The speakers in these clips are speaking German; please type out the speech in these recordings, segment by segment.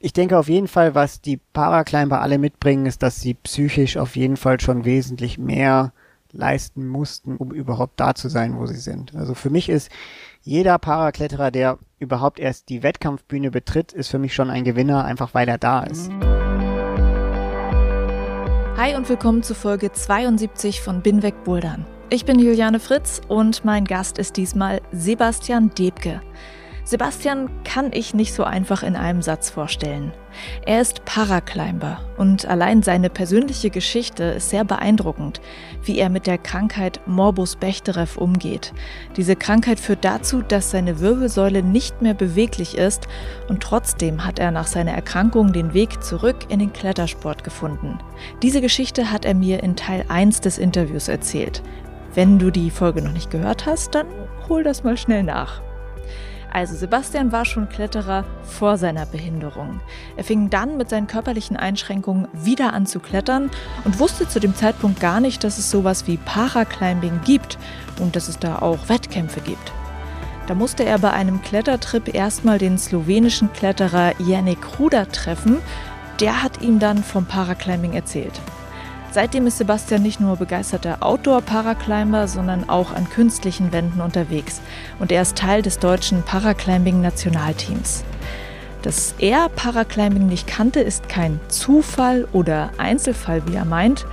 ich denke auf jeden Fall, was die Paraclimber alle mitbringen, ist, dass sie psychisch auf jeden Fall schon wesentlich mehr leisten mussten, um überhaupt da zu sein, wo sie sind. Also für mich ist jeder Parakletterer, der überhaupt erst die Wettkampfbühne betritt, ist für mich schon ein Gewinner, einfach weil er da ist. Hi und willkommen zu Folge 72 von Binweg Bouldern. Ich bin Juliane Fritz und mein Gast ist diesmal Sebastian Debke. Sebastian kann ich nicht so einfach in einem Satz vorstellen. Er ist Paraclimber und allein seine persönliche Geschichte ist sehr beeindruckend, wie er mit der Krankheit Morbus Bechterew umgeht. Diese Krankheit führt dazu, dass seine Wirbelsäule nicht mehr beweglich ist und trotzdem hat er nach seiner Erkrankung den Weg zurück in den Klettersport gefunden. Diese Geschichte hat er mir in Teil 1 des Interviews erzählt. Wenn du die Folge noch nicht gehört hast, dann hol das mal schnell nach. Also Sebastian war schon Kletterer vor seiner Behinderung. Er fing dann mit seinen körperlichen Einschränkungen wieder an zu klettern und wusste zu dem Zeitpunkt gar nicht, dass es sowas wie Paraclimbing gibt und dass es da auch Wettkämpfe gibt. Da musste er bei einem Klettertrip erstmal den slowenischen Kletterer Janik Ruder treffen. Der hat ihm dann vom Paraclimbing erzählt. Seitdem ist Sebastian nicht nur begeisterter Outdoor-Paraclimber, sondern auch an künstlichen Wänden unterwegs. Und er ist Teil des deutschen Paraclimbing-Nationalteams. Dass er Paraclimbing nicht kannte, ist kein Zufall oder Einzelfall, wie er meint.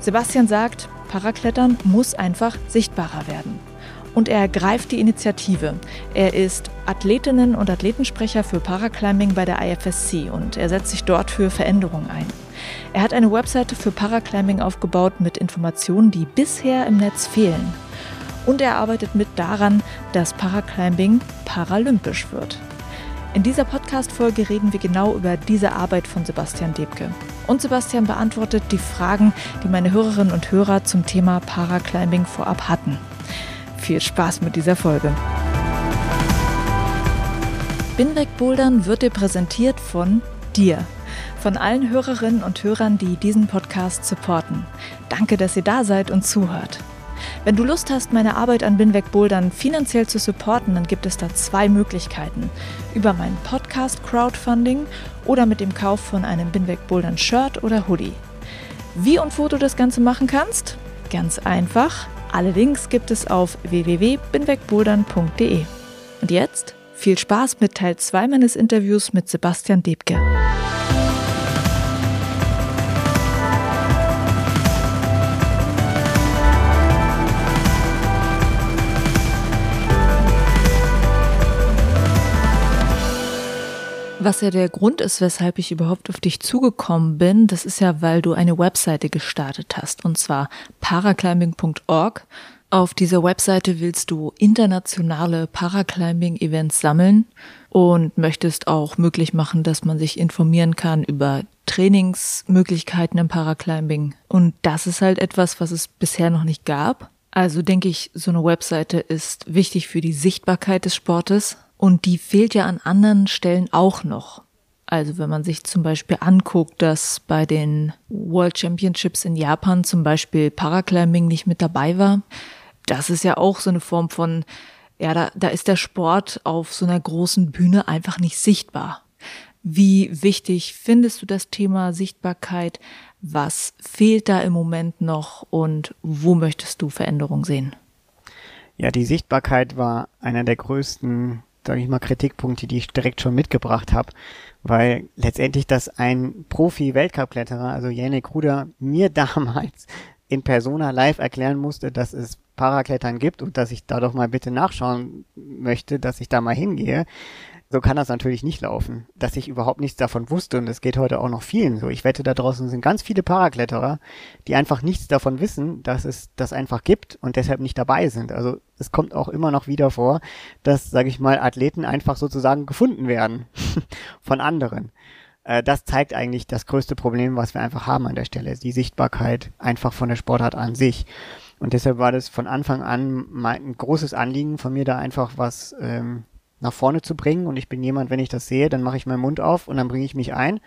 Sebastian sagt, Paraklettern muss einfach sichtbarer werden. Und er ergreift die Initiative. Er ist Athletinnen- und Athletensprecher für Paraclimbing bei der IFSC und er setzt sich dort für Veränderungen ein. Er hat eine Webseite für Paraclimbing aufgebaut mit Informationen, die bisher im Netz fehlen. Und er arbeitet mit daran, dass Paraclimbing paralympisch wird. In dieser Podcast-Folge reden wir genau über diese Arbeit von Sebastian Debke. Und Sebastian beantwortet die Fragen, die meine Hörerinnen und Hörer zum Thema Paraclimbing vorab hatten. Viel Spaß mit dieser Folge. Binweg Bouldern wird dir präsentiert von dir, von allen Hörerinnen und Hörern, die diesen Podcast supporten. Danke, dass ihr da seid und zuhört. Wenn du Lust hast, meine Arbeit an Binweg Bouldern finanziell zu supporten, dann gibt es da zwei Möglichkeiten. Über mein Podcast Crowdfunding oder mit dem Kauf von einem Binweg Bouldern Shirt oder Hoodie. Wie und wo du das Ganze machen kannst? Ganz einfach. Alle Links gibt es auf www.binwegbouldern.de. Und jetzt viel Spaß mit Teil 2 meines Interviews mit Sebastian Debke. Was ja der Grund ist, weshalb ich überhaupt auf dich zugekommen bin, das ist ja, weil du eine Webseite gestartet hast, und zwar paraclimbing.org. Auf dieser Webseite willst du internationale Paraclimbing-Events sammeln und möchtest auch möglich machen, dass man sich informieren kann über Trainingsmöglichkeiten im Paraclimbing. Und das ist halt etwas, was es bisher noch nicht gab. Also denke ich, so eine Webseite ist wichtig für die Sichtbarkeit des Sportes, und die fehlt ja an anderen Stellen auch noch. Also wenn man sich zum Beispiel anguckt, dass bei den World Championships in Japan zum Beispiel Paraclimbing nicht mit dabei war, das ist ja auch so eine Form von, ja, da, da ist der Sport auf so einer großen Bühne einfach nicht sichtbar. Wie wichtig findest du das Thema Sichtbarkeit? Was fehlt da im Moment noch und wo möchtest du Veränderungen sehen? Ja, die Sichtbarkeit war einer der größten sage ich mal, Kritikpunkte, die ich direkt schon mitgebracht habe, weil letztendlich das ein Profi-Weltcup-Kletterer, also Janik Ruder, mir damals in Persona live erklären musste, dass es Paraklettern gibt und dass ich da doch mal bitte nachschauen möchte, dass ich da mal hingehe. So kann das natürlich nicht laufen, dass ich überhaupt nichts davon wusste und es geht heute auch noch vielen so. Ich wette, da draußen sind ganz viele Parakletterer, die einfach nichts davon wissen, dass es das einfach gibt und deshalb nicht dabei sind. Also es kommt auch immer noch wieder vor, dass, sage ich mal, Athleten einfach sozusagen gefunden werden von anderen. Äh, das zeigt eigentlich das größte Problem, was wir einfach haben an der Stelle, die Sichtbarkeit einfach von der Sportart an sich. Und deshalb war das von Anfang an mein, ein großes Anliegen von mir, da einfach was ähm, nach vorne zu bringen. Und ich bin jemand, wenn ich das sehe, dann mache ich meinen Mund auf und dann bringe ich mich ein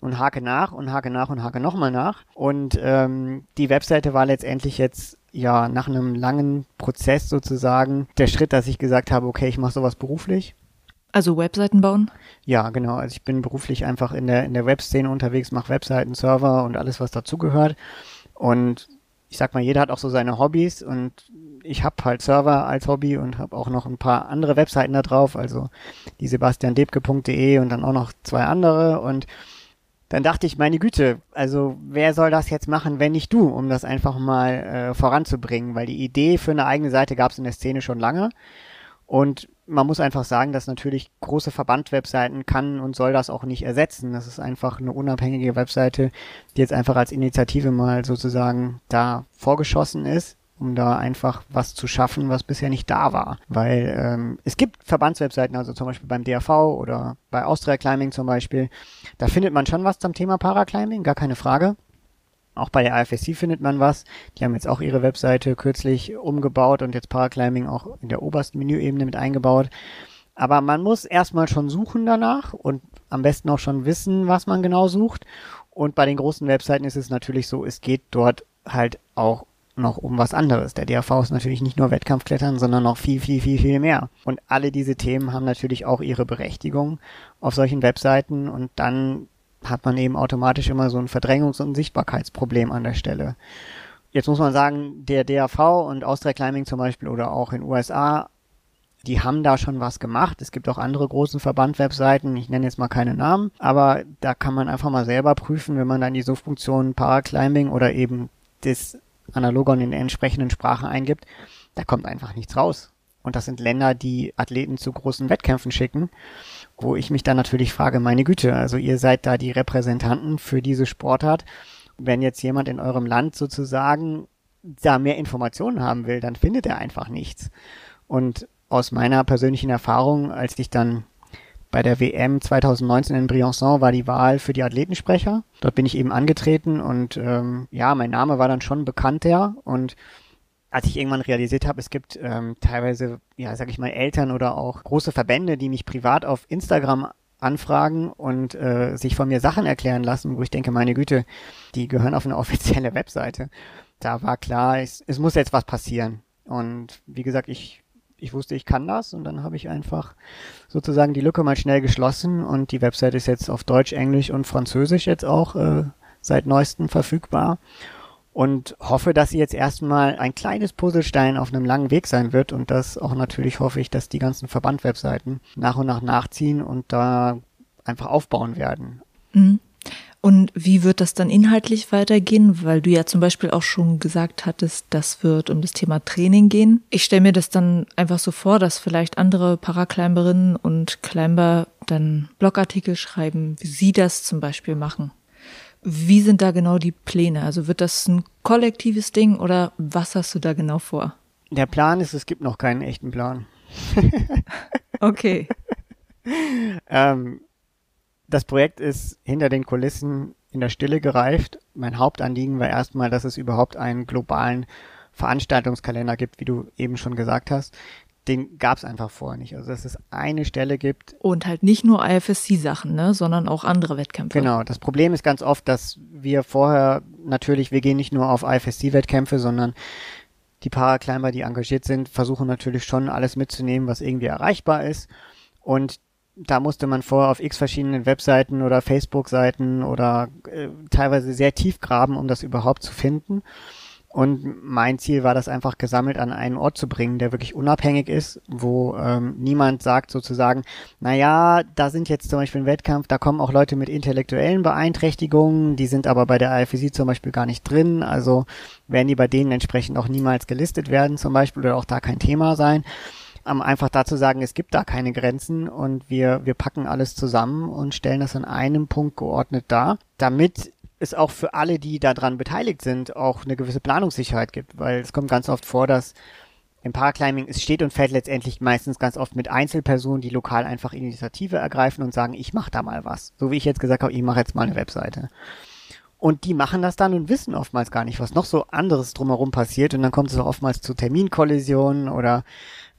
und hake nach und hake nach und hake nochmal nach. Und ähm, die Webseite war letztendlich jetzt ja nach einem langen Prozess sozusagen der Schritt, dass ich gesagt habe, okay, ich mache sowas beruflich. Also Webseiten bauen? Ja, genau. Also ich bin beruflich einfach in der in der Webszene unterwegs, mache Webseiten, Server und alles, was dazugehört. Und ich sag mal, jeder hat auch so seine Hobbys und ich habe halt Server als Hobby und habe auch noch ein paar andere Webseiten da drauf, also die sebastiandebke.de und dann auch noch zwei andere und dann dachte ich, meine Güte, also wer soll das jetzt machen, wenn nicht du, um das einfach mal äh, voranzubringen, weil die Idee für eine eigene Seite gab es in der Szene schon lange und man muss einfach sagen, dass natürlich große Verbandwebseiten kann und soll das auch nicht ersetzen. Das ist einfach eine unabhängige Webseite, die jetzt einfach als Initiative mal sozusagen da vorgeschossen ist um da einfach was zu schaffen, was bisher nicht da war. Weil ähm, es gibt Verbandswebseiten, also zum Beispiel beim DRV oder bei Austria Climbing zum Beispiel, da findet man schon was zum Thema Paraclimbing, gar keine Frage. Auch bei der AFSC findet man was. Die haben jetzt auch ihre Webseite kürzlich umgebaut und jetzt Paraclimbing auch in der obersten Menüebene mit eingebaut. Aber man muss erstmal schon suchen danach und am besten auch schon wissen, was man genau sucht. Und bei den großen Webseiten ist es natürlich so, es geht dort halt auch noch um was anderes. Der DRV ist natürlich nicht nur Wettkampfklettern, sondern noch viel, viel, viel, viel mehr. Und alle diese Themen haben natürlich auch ihre Berechtigung auf solchen Webseiten und dann hat man eben automatisch immer so ein Verdrängungs- und Sichtbarkeitsproblem an der Stelle. Jetzt muss man sagen, der DRV und Austria Climbing zum Beispiel oder auch in USA, die haben da schon was gemacht. Es gibt auch andere großen Verband-Webseiten, ich nenne jetzt mal keine Namen, aber da kann man einfach mal selber prüfen, wenn man dann die Suchfunktion Paraclimbing oder eben das Analogon in der entsprechenden Sprache eingibt, da kommt einfach nichts raus. Und das sind Länder, die Athleten zu großen Wettkämpfen schicken, wo ich mich dann natürlich frage, meine Güte, also ihr seid da die Repräsentanten für diese Sportart. Wenn jetzt jemand in eurem Land sozusagen da mehr Informationen haben will, dann findet er einfach nichts. Und aus meiner persönlichen Erfahrung, als ich dann bei der WM 2019 in Briançon war die Wahl für die Athletensprecher. Dort bin ich eben angetreten und ähm, ja, mein Name war dann schon bekannter und als ich irgendwann realisiert habe, es gibt ähm, teilweise, ja, sag ich mal, Eltern oder auch große Verbände, die mich privat auf Instagram anfragen und äh, sich von mir Sachen erklären lassen, wo ich denke, meine Güte, die gehören auf eine offizielle Webseite. Da war klar, es, es muss jetzt was passieren. Und wie gesagt, ich ich wusste, ich kann das und dann habe ich einfach sozusagen die Lücke mal schnell geschlossen und die Website ist jetzt auf Deutsch, Englisch und Französisch jetzt auch äh, seit neuestem verfügbar und hoffe, dass sie jetzt erstmal ein kleines Puzzlestein auf einem langen Weg sein wird und das auch natürlich hoffe ich, dass die ganzen Verbandwebseiten nach und nach nachziehen und da einfach aufbauen werden. Mhm. Und wie wird das dann inhaltlich weitergehen? Weil du ja zum Beispiel auch schon gesagt hattest, das wird um das Thema Training gehen. Ich stelle mir das dann einfach so vor, dass vielleicht andere Paraclimberinnen und Climber dann Blogartikel schreiben, wie sie das zum Beispiel machen. Wie sind da genau die Pläne? Also wird das ein kollektives Ding oder was hast du da genau vor? Der Plan ist, es gibt noch keinen echten Plan. okay. ähm, das Projekt ist hinter den Kulissen in der Stille gereift. Mein Hauptanliegen war erstmal, dass es überhaupt einen globalen Veranstaltungskalender gibt, wie du eben schon gesagt hast. Den gab es einfach vorher nicht. Also dass es eine Stelle gibt. Und halt nicht nur IFSC-Sachen, ne, sondern auch andere Wettkämpfe. Genau. Das Problem ist ganz oft, dass wir vorher natürlich, wir gehen nicht nur auf IFSC-Wettkämpfe, sondern die Paraclimber, die engagiert sind, versuchen natürlich schon alles mitzunehmen, was irgendwie erreichbar ist. Und da musste man vorher auf x verschiedenen Webseiten oder Facebook-Seiten oder äh, teilweise sehr tief graben, um das überhaupt zu finden. Und mein Ziel war das einfach gesammelt an einen Ort zu bringen, der wirklich unabhängig ist, wo ähm, niemand sagt sozusagen, na ja, da sind jetzt zum Beispiel ein Wettkampf, da kommen auch Leute mit intellektuellen Beeinträchtigungen, die sind aber bei der IFSC zum Beispiel gar nicht drin, also werden die bei denen entsprechend auch niemals gelistet werden zum Beispiel oder auch da kein Thema sein. Um einfach dazu sagen, es gibt da keine Grenzen und wir, wir packen alles zusammen und stellen das an einem Punkt geordnet dar, damit es auch für alle, die daran beteiligt sind, auch eine gewisse Planungssicherheit gibt, weil es kommt ganz oft vor, dass im Paraclimbing, es steht und fällt letztendlich meistens ganz oft mit Einzelpersonen, die lokal einfach Initiative ergreifen und sagen, ich mache da mal was. So wie ich jetzt gesagt habe, ich mache jetzt mal eine Webseite. Und die machen das dann und wissen oftmals gar nicht, was noch so anderes drumherum passiert. Und dann kommt es auch oftmals zu Terminkollisionen oder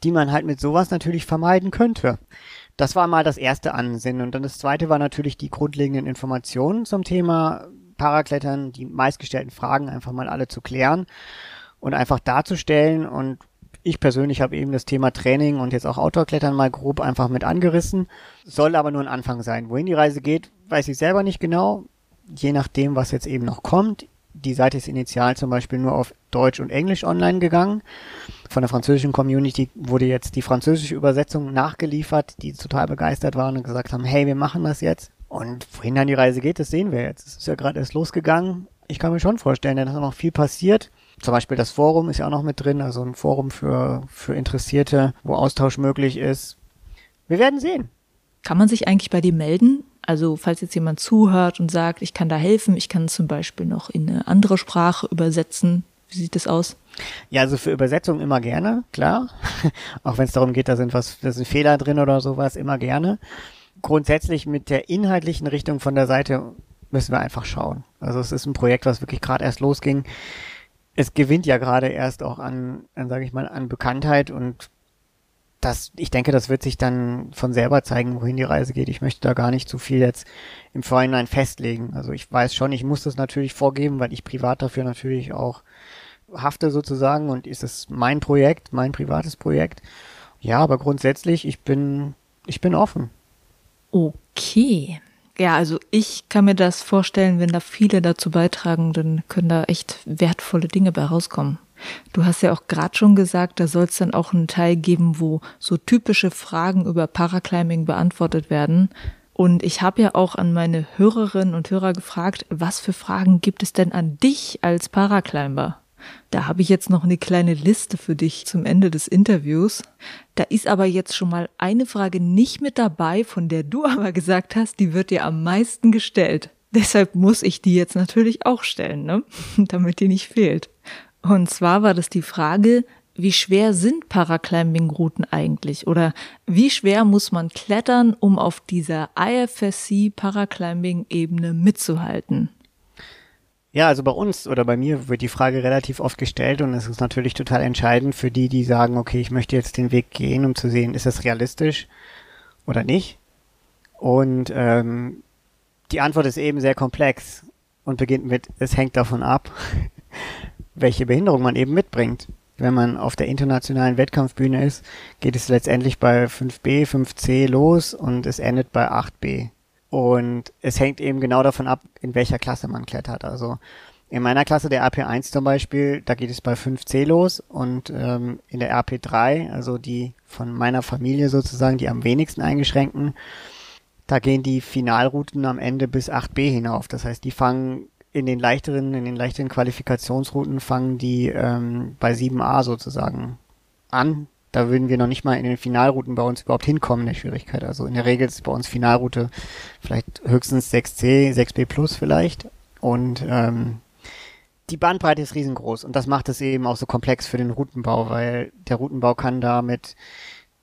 die man halt mit sowas natürlich vermeiden könnte. Das war mal das erste Ansinnen. Und dann das zweite war natürlich die grundlegenden Informationen zum Thema Paraklettern, die meistgestellten Fragen einfach mal alle zu klären und einfach darzustellen. Und ich persönlich habe eben das Thema Training und jetzt auch Outdoor-Klettern mal grob einfach mit angerissen. Soll aber nur ein Anfang sein. Wohin die Reise geht, weiß ich selber nicht genau je nachdem, was jetzt eben noch kommt. Die Seite ist initial zum Beispiel nur auf Deutsch und Englisch online gegangen. Von der französischen Community wurde jetzt die französische Übersetzung nachgeliefert, die total begeistert waren und gesagt haben, hey, wir machen das jetzt. Und wohin dann die Reise geht, das sehen wir jetzt. Es ist ja gerade erst losgegangen. Ich kann mir schon vorstellen, da ist noch viel passiert. Zum Beispiel das Forum ist ja auch noch mit drin, also ein Forum für, für Interessierte, wo Austausch möglich ist. Wir werden sehen. Kann man sich eigentlich bei dir melden? Also falls jetzt jemand zuhört und sagt, ich kann da helfen, ich kann zum Beispiel noch in eine andere Sprache übersetzen. Wie sieht das aus? Ja, also für Übersetzung immer gerne, klar. Auch wenn es darum geht, da sind was, da sind Fehler drin oder sowas, immer gerne. Grundsätzlich mit der inhaltlichen Richtung von der Seite müssen wir einfach schauen. Also es ist ein Projekt, was wirklich gerade erst losging. Es gewinnt ja gerade erst auch an, an sage ich mal, an Bekanntheit und das, ich denke, das wird sich dann von selber zeigen, wohin die Reise geht. Ich möchte da gar nicht zu viel jetzt im Vorhinein festlegen. Also ich weiß schon, ich muss das natürlich vorgeben, weil ich privat dafür natürlich auch hafte sozusagen und ist es mein Projekt, mein privates Projekt. Ja, aber grundsätzlich, ich bin, ich bin offen. Okay. Ja, also ich kann mir das vorstellen, wenn da viele dazu beitragen, dann können da echt wertvolle Dinge bei rauskommen. Du hast ja auch gerade schon gesagt, da soll es dann auch einen Teil geben, wo so typische Fragen über Paraclimbing beantwortet werden. Und ich habe ja auch an meine Hörerinnen und Hörer gefragt, was für Fragen gibt es denn an dich als Paraclimber? Da habe ich jetzt noch eine kleine Liste für dich zum Ende des Interviews. Da ist aber jetzt schon mal eine Frage nicht mit dabei, von der du aber gesagt hast, die wird dir am meisten gestellt. Deshalb muss ich die jetzt natürlich auch stellen, ne? damit die nicht fehlt. Und zwar war das die Frage, wie schwer sind Paraclimbing-Routen eigentlich? Oder wie schwer muss man klettern, um auf dieser IFSC Paraclimbing-Ebene mitzuhalten? Ja, also bei uns oder bei mir wird die Frage relativ oft gestellt und es ist natürlich total entscheidend für die, die sagen, okay, ich möchte jetzt den Weg gehen, um zu sehen, ist das realistisch oder nicht. Und ähm, die Antwort ist eben sehr komplex und beginnt mit, es hängt davon ab, welche Behinderung man eben mitbringt. Wenn man auf der internationalen Wettkampfbühne ist, geht es letztendlich bei 5b, 5c los und es endet bei 8b. Und es hängt eben genau davon ab, in welcher Klasse man klettert. Also in meiner Klasse, der RP1 zum Beispiel, da geht es bei 5C los und ähm, in der RP3, also die von meiner Familie sozusagen, die am wenigsten eingeschränkten, da gehen die Finalrouten am Ende bis 8B hinauf. Das heißt, die fangen in den leichteren, in den leichteren Qualifikationsrouten fangen die ähm, bei 7a sozusagen an. Da würden wir noch nicht mal in den Finalrouten bei uns überhaupt hinkommen, der Schwierigkeit. Also in der Regel ist bei uns Finalroute vielleicht höchstens 6c, 6b plus vielleicht. Und ähm, die Bandbreite ist riesengroß und das macht es eben auch so komplex für den Routenbau, weil der Routenbau kann damit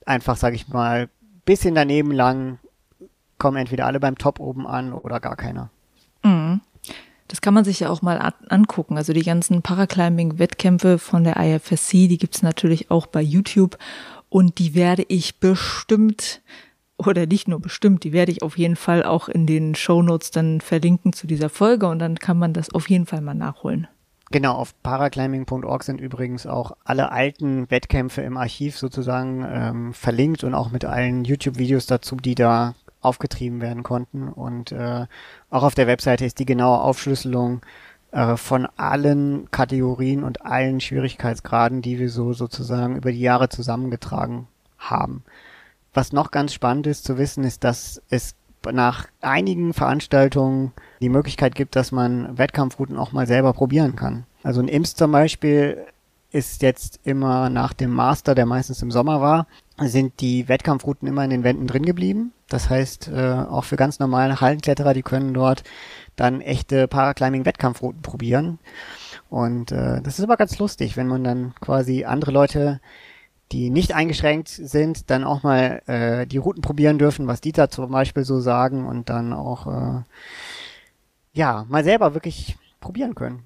einfach, sage ich mal, bisschen daneben lang, kommen entweder alle beim Top oben an oder gar keiner. Mhm. Das kann man sich ja auch mal angucken. Also die ganzen Paraclimbing-Wettkämpfe von der IFSC, die gibt's natürlich auch bei YouTube. Und die werde ich bestimmt, oder nicht nur bestimmt, die werde ich auf jeden Fall auch in den Show Notes dann verlinken zu dieser Folge. Und dann kann man das auf jeden Fall mal nachholen. Genau, auf paraclimbing.org sind übrigens auch alle alten Wettkämpfe im Archiv sozusagen ähm, verlinkt und auch mit allen YouTube-Videos dazu, die da aufgetrieben werden konnten. Und äh, auch auf der Webseite ist die genaue Aufschlüsselung äh, von allen Kategorien und allen Schwierigkeitsgraden, die wir so sozusagen über die Jahre zusammengetragen haben. Was noch ganz spannend ist zu wissen, ist, dass es nach einigen Veranstaltungen die Möglichkeit gibt, dass man Wettkampfrouten auch mal selber probieren kann. Also in Imst zum Beispiel ist jetzt immer nach dem Master, der meistens im Sommer war, sind die Wettkampfrouten immer in den Wänden drin geblieben. Das heißt, äh, auch für ganz normale Hallenkletterer, die können dort dann echte Paraclimbing-Wettkampfrouten probieren. Und äh, das ist aber ganz lustig, wenn man dann quasi andere Leute die nicht eingeschränkt sind, dann auch mal äh, die Routen probieren dürfen, was die da zum Beispiel so sagen und dann auch äh, ja mal selber wirklich probieren können.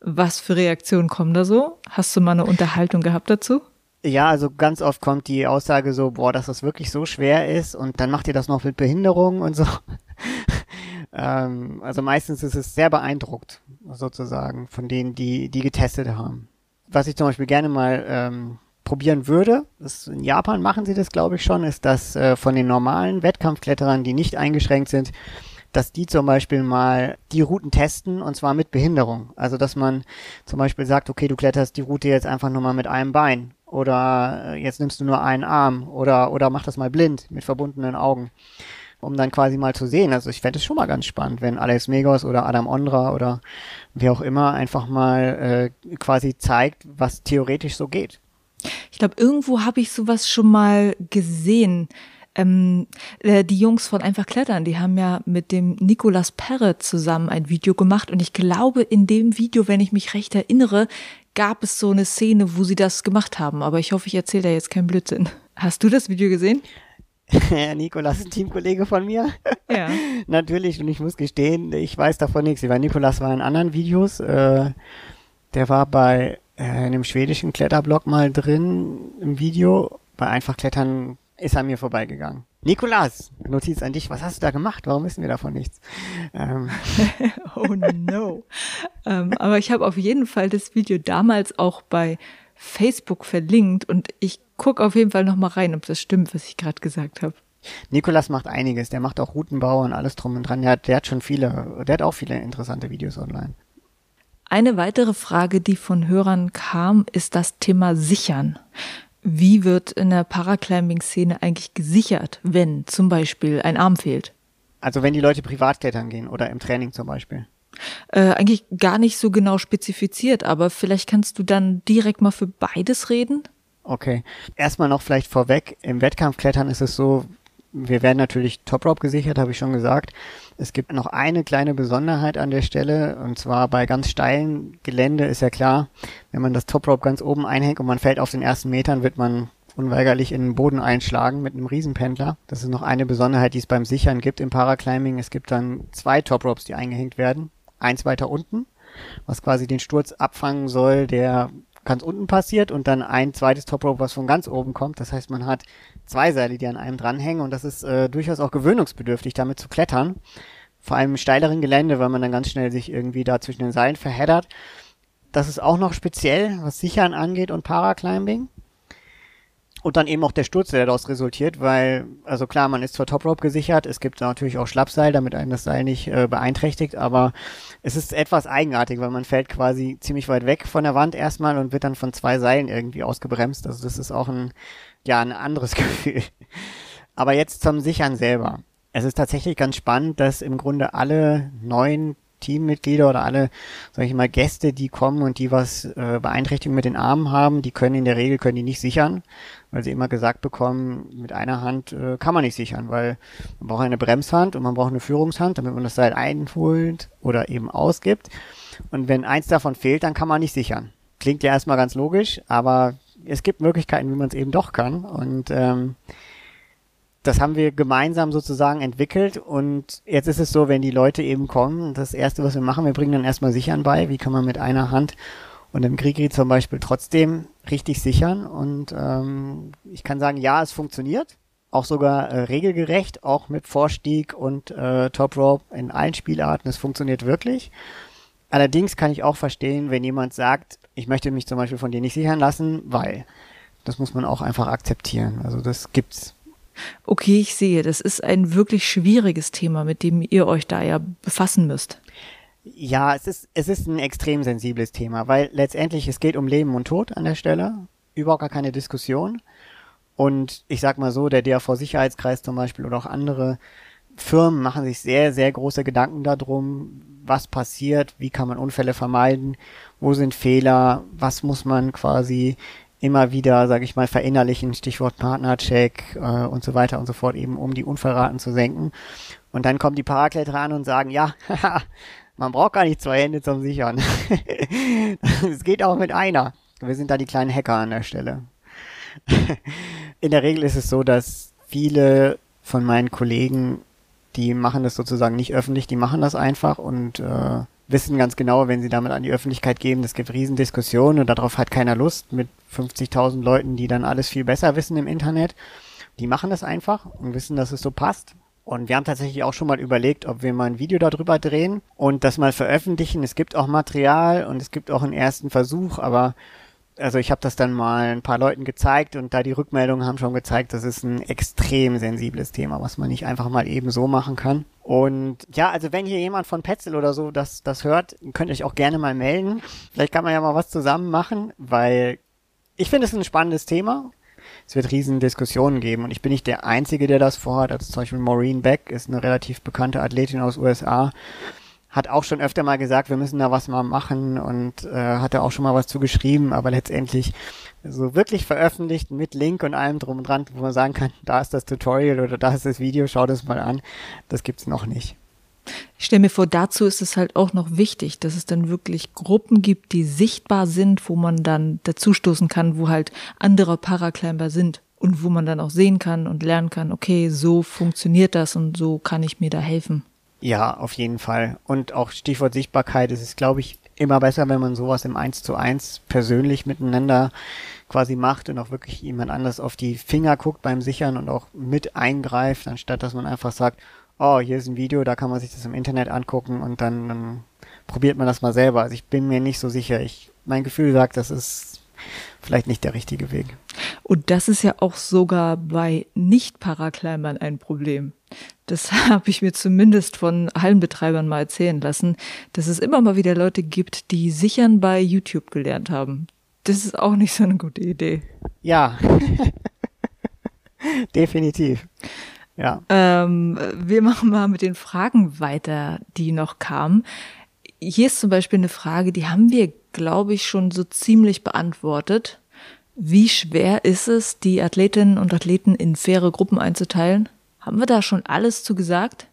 Was für Reaktionen kommen da so? Hast du mal eine Unterhaltung gehabt dazu? Ja, also ganz oft kommt die Aussage so, boah, dass das wirklich so schwer ist und dann macht ihr das noch mit Behinderung und so. ähm, also meistens ist es sehr beeindruckt, sozusagen, von denen, die, die getestet haben. Was ich zum Beispiel gerne mal ähm, probieren würde, das, in Japan machen sie das, glaube ich, schon, ist, dass äh, von den normalen Wettkampfkletterern, die nicht eingeschränkt sind, dass die zum Beispiel mal die Routen testen und zwar mit Behinderung. Also dass man zum Beispiel sagt, okay, du kletterst die Route jetzt einfach nur mal mit einem Bein oder äh, jetzt nimmst du nur einen Arm oder oder mach das mal blind mit verbundenen Augen, um dann quasi mal zu sehen. Also ich fände es schon mal ganz spannend, wenn Alex Megos oder Adam Ondra oder wer auch immer einfach mal äh, quasi zeigt, was theoretisch so geht. Ich glaube, irgendwo habe ich sowas schon mal gesehen. Ähm, äh, die Jungs von Einfach Klettern, die haben ja mit dem Nicolas Perre zusammen ein Video gemacht und ich glaube, in dem Video, wenn ich mich recht erinnere, gab es so eine Szene, wo sie das gemacht haben. Aber ich hoffe, ich erzähle da jetzt keinen Blödsinn. Hast du das Video gesehen? Ja, Nikolas ist ein Teamkollege von mir. Ja. Natürlich, und ich muss gestehen, ich weiß davon nichts. Weil Nikolas war in anderen Videos. Äh, der war bei äh, einem schwedischen Kletterblog mal drin im Video. Bei einfach Klettern ist an mir vorbeigegangen. Nikolas, Notiz an dich, was hast du da gemacht? Warum wissen wir davon nichts? Ähm. oh no. ähm, aber ich habe auf jeden Fall das Video damals auch bei Facebook verlinkt und ich gucke auf jeden Fall nochmal rein, ob das stimmt, was ich gerade gesagt habe. Nikolas macht einiges, der macht auch Routenbau und alles drum und dran. Der hat, der hat schon viele, der hat auch viele interessante Videos online. Eine weitere Frage, die von Hörern kam, ist das Thema Sichern. Wie wird in der Paraclimbing-Szene eigentlich gesichert, wenn zum Beispiel ein Arm fehlt? Also wenn die Leute privat klettern gehen oder im Training zum Beispiel. Äh, eigentlich gar nicht so genau spezifiziert, aber vielleicht kannst du dann direkt mal für beides reden. Okay. Erstmal noch vielleicht vorweg, im Wettkampfklettern ist es so, wir werden natürlich Top Rope gesichert, habe ich schon gesagt. Es gibt noch eine kleine Besonderheit an der Stelle, und zwar bei ganz steilen Gelände ist ja klar, wenn man das Top Rope ganz oben einhängt und man fällt auf den ersten Metern, wird man unweigerlich in den Boden einschlagen mit einem Riesenpendler. Das ist noch eine Besonderheit, die es beim Sichern gibt im Paraclimbing. Es gibt dann zwei Top Ropes, die eingehängt werden. Eins weiter unten, was quasi den Sturz abfangen soll, der ganz unten passiert und dann ein zweites Top Rope, was von ganz oben kommt. Das heißt, man hat zwei Seile, die an einem dranhängen und das ist äh, durchaus auch gewöhnungsbedürftig, damit zu klettern. Vor allem im steileren Gelände, weil man dann ganz schnell sich irgendwie da zwischen den Seilen verheddert. Das ist auch noch speziell, was Sichern angeht und Paraclimbing. Und dann eben auch der Sturz, der daraus resultiert, weil, also klar, man ist zwar Top Rope gesichert, es gibt natürlich auch Schlappseil, damit einen das Seil nicht äh, beeinträchtigt, aber es ist etwas eigenartig, weil man fällt quasi ziemlich weit weg von der Wand erstmal und wird dann von zwei Seilen irgendwie ausgebremst. Also das ist auch ein, ja, ein anderes Gefühl. Aber jetzt zum Sichern selber. Es ist tatsächlich ganz spannend, dass im Grunde alle neuen Teammitglieder oder alle, sag ich mal, Gäste, die kommen und die was äh, Beeinträchtigung mit den Armen haben, die können in der Regel können die nicht sichern, weil sie immer gesagt bekommen, mit einer Hand äh, kann man nicht sichern, weil man braucht eine Bremshand und man braucht eine Führungshand, damit man das Seil einholt oder eben ausgibt. Und wenn eins davon fehlt, dann kann man nicht sichern. Klingt ja erstmal ganz logisch, aber es gibt Möglichkeiten, wie man es eben doch kann. Und ähm, das haben wir gemeinsam sozusagen entwickelt und jetzt ist es so, wenn die Leute eben kommen, das erste, was wir machen, wir bringen dann erstmal Sichern bei, wie kann man mit einer Hand und im Grigri zum Beispiel trotzdem richtig sichern? Und ähm, ich kann sagen, ja, es funktioniert, auch sogar äh, regelgerecht, auch mit Vorstieg und äh, Top Rope in allen Spielarten, es funktioniert wirklich. Allerdings kann ich auch verstehen, wenn jemand sagt, ich möchte mich zum Beispiel von dir nicht sichern lassen, weil das muss man auch einfach akzeptieren. Also das gibt's Okay, ich sehe, das ist ein wirklich schwieriges Thema, mit dem ihr euch da ja befassen müsst. Ja, es ist, es ist ein extrem sensibles Thema, weil letztendlich es geht um Leben und Tod an der Stelle. Überhaupt gar keine Diskussion. Und ich sag mal so, der DAV-Sicherheitskreis zum Beispiel oder auch andere Firmen machen sich sehr, sehr große Gedanken darum, was passiert, wie kann man Unfälle vermeiden, wo sind Fehler, was muss man quasi immer wieder, sage ich mal, verinnerlichen, Stichwort Partnercheck äh, und so weiter und so fort, eben um die Unfallraten zu senken. Und dann kommen die Parakletterer an und sagen, ja, man braucht gar nicht zwei Hände zum Sichern. Es geht auch mit einer. Wir sind da die kleinen Hacker an der Stelle. In der Regel ist es so, dass viele von meinen Kollegen, die machen das sozusagen nicht öffentlich, die machen das einfach und äh, wissen ganz genau, wenn sie damit an die Öffentlichkeit geben, es gibt Riesendiskussionen und darauf hat keiner Lust mit 50.000 Leuten, die dann alles viel besser wissen im Internet. Die machen das einfach und wissen, dass es so passt. Und wir haben tatsächlich auch schon mal überlegt, ob wir mal ein Video darüber drehen und das mal veröffentlichen. Es gibt auch Material und es gibt auch einen ersten Versuch, aber also ich habe das dann mal ein paar Leuten gezeigt und da die Rückmeldungen haben schon gezeigt, das ist ein extrem sensibles Thema, was man nicht einfach mal eben so machen kann. Und ja, also wenn hier jemand von Petzel oder so das, das hört, könnt ihr euch auch gerne mal melden. Vielleicht kann man ja mal was zusammen machen, weil ich finde es ein spannendes Thema. Es wird riesen Diskussionen geben und ich bin nicht der Einzige, der das vorhat. Also zum Beispiel Maureen Beck ist eine relativ bekannte Athletin aus USA hat auch schon öfter mal gesagt, wir müssen da was mal machen und äh, hat da auch schon mal was zugeschrieben, aber letztendlich so wirklich veröffentlicht mit Link und allem drum und dran, wo man sagen kann, da ist das Tutorial oder da ist das Video, schau das mal an, das gibt's noch nicht. Ich stelle mir vor, dazu ist es halt auch noch wichtig, dass es dann wirklich Gruppen gibt, die sichtbar sind, wo man dann dazustoßen kann, wo halt andere Paraclimber sind und wo man dann auch sehen kann und lernen kann, okay, so funktioniert das und so kann ich mir da helfen. Ja, auf jeden Fall. Und auch Stichwort Sichtbarkeit, es ist, glaube ich, immer besser, wenn man sowas im Eins zu eins persönlich miteinander quasi macht und auch wirklich jemand anders auf die Finger guckt beim Sichern und auch mit eingreift, anstatt dass man einfach sagt, oh, hier ist ein Video, da kann man sich das im Internet angucken und dann, dann probiert man das mal selber. Also ich bin mir nicht so sicher. Ich, mein Gefühl sagt, das ist vielleicht nicht der richtige Weg. Und das ist ja auch sogar bei Nicht-Paraclimbern ein Problem. Das habe ich mir zumindest von Hallenbetreibern mal erzählen lassen, dass es immer mal wieder Leute gibt, die sichern bei YouTube gelernt haben. Das ist auch nicht so eine gute Idee. Ja, definitiv. Ja. Ähm, wir machen mal mit den Fragen weiter, die noch kamen. Hier ist zum Beispiel eine Frage, die haben wir, glaube ich, schon so ziemlich beantwortet. Wie schwer ist es, die Athletinnen und Athleten in faire Gruppen einzuteilen? Haben wir da schon alles zu gesagt?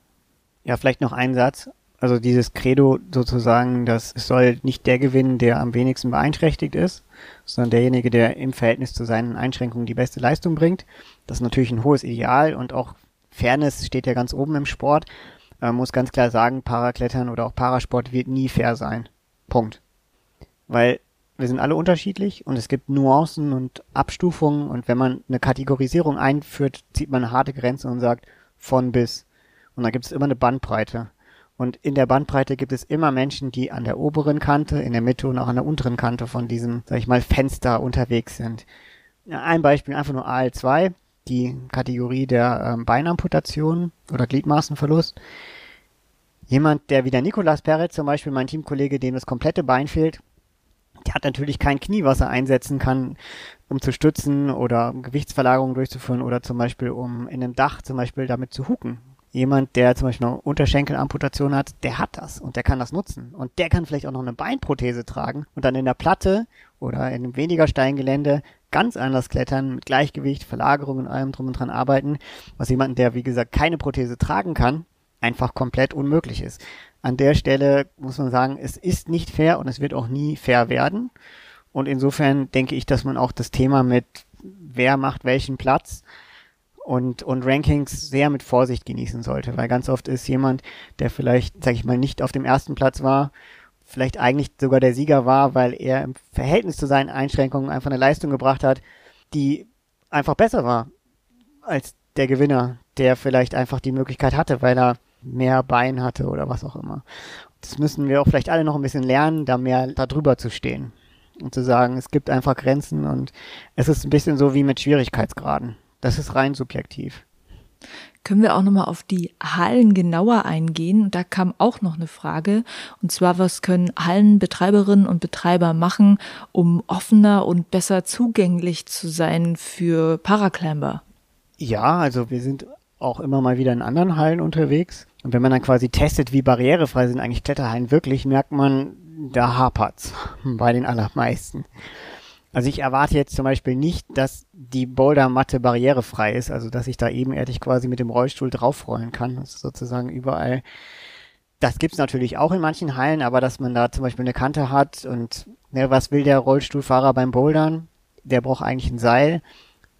Ja, vielleicht noch ein Satz. Also dieses Credo sozusagen, dass es soll nicht der gewinnen, der am wenigsten beeinträchtigt ist, sondern derjenige, der im Verhältnis zu seinen Einschränkungen die beste Leistung bringt. Das ist natürlich ein hohes Ideal und auch Fairness steht ja ganz oben im Sport. Man muss ganz klar sagen, Paraklettern oder auch Parasport wird nie fair sein. Punkt. Weil wir sind alle unterschiedlich und es gibt Nuancen und Abstufungen und wenn man eine Kategorisierung einführt, zieht man harte Grenze und sagt von bis. Und da gibt es immer eine Bandbreite. Und in der Bandbreite gibt es immer Menschen, die an der oberen Kante, in der Mitte und auch an der unteren Kante von diesem, sag ich mal, Fenster unterwegs sind. Ein Beispiel einfach nur AL2, die Kategorie der ähm, Beinamputation oder Gliedmaßenverlust. Jemand, der wie der Nicolas Perret zum Beispiel, mein Teamkollege, dem das komplette Bein fehlt, der hat natürlich kein Knie, was er einsetzen kann, um zu stützen oder Gewichtsverlagerungen durchzuführen oder zum Beispiel um in einem Dach zum Beispiel damit zu huken. Jemand, der zum Beispiel eine Unterschenkelamputation hat, der hat das und der kann das nutzen. Und der kann vielleicht auch noch eine Beinprothese tragen und dann in der Platte oder in einem weniger Steingelände ganz anders klettern, mit Gleichgewicht, Verlagerung und allem drum und dran arbeiten, was jemanden, der wie gesagt keine Prothese tragen kann, einfach komplett unmöglich ist an der Stelle muss man sagen, es ist nicht fair und es wird auch nie fair werden. Und insofern denke ich, dass man auch das Thema mit wer macht welchen Platz und, und Rankings sehr mit Vorsicht genießen sollte, weil ganz oft ist jemand, der vielleicht, sag ich mal, nicht auf dem ersten Platz war, vielleicht eigentlich sogar der Sieger war, weil er im Verhältnis zu seinen Einschränkungen einfach eine Leistung gebracht hat, die einfach besser war als der Gewinner, der vielleicht einfach die Möglichkeit hatte, weil er mehr Bein hatte oder was auch immer. Das müssen wir auch vielleicht alle noch ein bisschen lernen, da mehr darüber zu stehen und zu sagen, es gibt einfach Grenzen und es ist ein bisschen so wie mit Schwierigkeitsgraden. Das ist rein subjektiv. Können wir auch nochmal auf die Hallen genauer eingehen? Da kam auch noch eine Frage. Und zwar, was können Hallenbetreiberinnen und Betreiber machen, um offener und besser zugänglich zu sein für Paraclimber? Ja, also wir sind auch immer mal wieder in anderen Hallen unterwegs. Und wenn man dann quasi testet, wie barrierefrei sind eigentlich Kletterhallen wirklich, merkt man, da hapert's bei den allermeisten. Also ich erwarte jetzt zum Beispiel nicht, dass die Bouldermatte barrierefrei ist, also dass ich da ebenerdig quasi mit dem Rollstuhl draufrollen kann. Das ist sozusagen überall. Das gibt's natürlich auch in manchen Hallen, aber dass man da zum Beispiel eine Kante hat und ne, was will der Rollstuhlfahrer beim Bouldern? Der braucht eigentlich ein Seil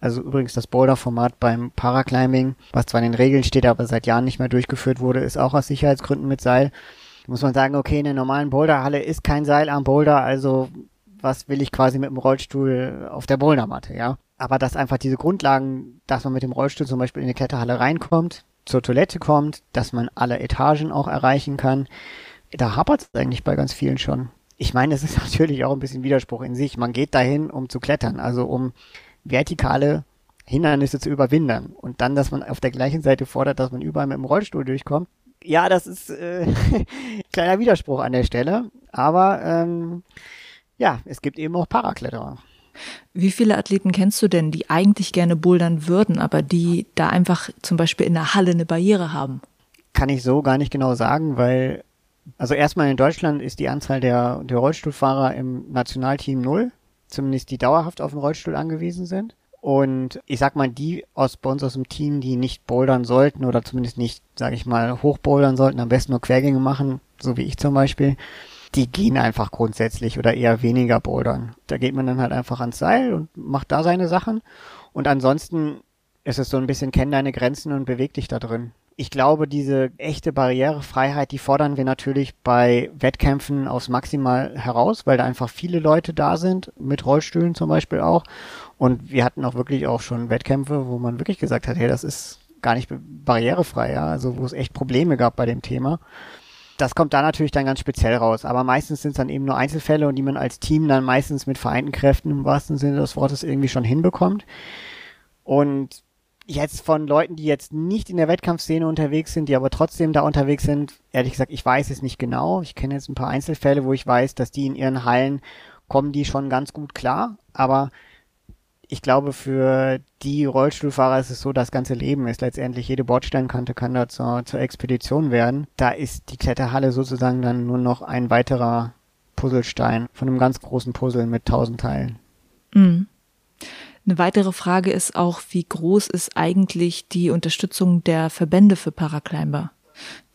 Also übrigens das Boulder-Format beim Paraclimbing, was zwar in den Regeln steht, aber seit Jahren nicht mehr durchgeführt wurde, ist auch aus Sicherheitsgründen mit Seil. Da muss man sagen, okay, in der normalen Boulderhalle ist kein Seil am Boulder, also was will ich quasi mit dem Rollstuhl auf der Bouldermatte, ja? Aber dass einfach diese Grundlagen, dass man mit dem Rollstuhl zum Beispiel in die Kletterhalle reinkommt, zur Toilette kommt, dass man alle Etagen auch erreichen kann, da hapert es eigentlich bei ganz vielen schon. Ich meine, es ist natürlich auch ein bisschen Widerspruch in sich. Man geht dahin, um zu klettern, also um vertikale Hindernisse zu überwinden. Und dann, dass man auf der gleichen Seite fordert, dass man überall mit dem Rollstuhl durchkommt. Ja, das ist äh, kleiner Widerspruch an der Stelle. Aber ähm, ja, es gibt eben auch Parakletterer. Wie viele Athleten kennst du denn, die eigentlich gerne bouldern würden, aber die da einfach zum Beispiel in der Halle eine Barriere haben? Kann ich so gar nicht genau sagen, weil also erstmal in Deutschland ist die Anzahl der, der Rollstuhlfahrer im Nationalteam null zumindest die dauerhaft auf den Rollstuhl angewiesen sind. Und ich sag mal, die aus bei uns aus dem Team, die nicht bouldern sollten oder zumindest nicht, sage ich mal, hochbouldern sollten, am besten nur Quergänge machen, so wie ich zum Beispiel, die gehen einfach grundsätzlich oder eher weniger bouldern. Da geht man dann halt einfach ans Seil und macht da seine Sachen. Und ansonsten ist es so ein bisschen, kenn deine Grenzen und beweg dich da drin ich glaube, diese echte Barrierefreiheit, die fordern wir natürlich bei Wettkämpfen aufs Maximal heraus, weil da einfach viele Leute da sind, mit Rollstühlen zum Beispiel auch. Und wir hatten auch wirklich auch schon Wettkämpfe, wo man wirklich gesagt hat, hey, das ist gar nicht barrierefrei, ja, also wo es echt Probleme gab bei dem Thema. Das kommt da natürlich dann ganz speziell raus. Aber meistens sind es dann eben nur Einzelfälle und die man als Team dann meistens mit vereinten Kräften im wahrsten Sinne des Wortes irgendwie schon hinbekommt. Und jetzt von Leuten, die jetzt nicht in der Wettkampfszene unterwegs sind, die aber trotzdem da unterwegs sind, ehrlich gesagt, ich weiß es nicht genau. Ich kenne jetzt ein paar Einzelfälle, wo ich weiß, dass die in ihren Hallen kommen die schon ganz gut klar, aber ich glaube, für die Rollstuhlfahrer ist es so, das ganze Leben ist letztendlich, jede Bordsteinkante kann da zur, zur Expedition werden. Da ist die Kletterhalle sozusagen dann nur noch ein weiterer Puzzlestein von einem ganz großen Puzzle mit tausend Teilen. Mhm. Eine weitere Frage ist auch, wie groß ist eigentlich die Unterstützung der Verbände für Paraclimber?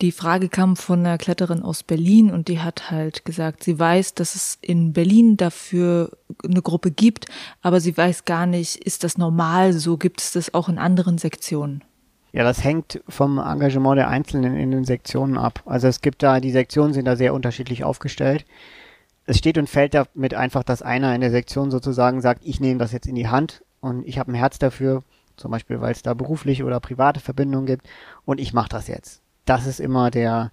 Die Frage kam von einer Kletterin aus Berlin und die hat halt gesagt, sie weiß, dass es in Berlin dafür eine Gruppe gibt, aber sie weiß gar nicht, ist das normal so? Gibt es das auch in anderen Sektionen? Ja, das hängt vom Engagement der Einzelnen in den Sektionen ab. Also es gibt da, die Sektionen sind da sehr unterschiedlich aufgestellt es steht und fällt damit einfach, dass einer in der Sektion sozusagen sagt, ich nehme das jetzt in die Hand und ich habe ein Herz dafür, zum Beispiel, weil es da berufliche oder private Verbindungen gibt und ich mache das jetzt. Das ist immer der,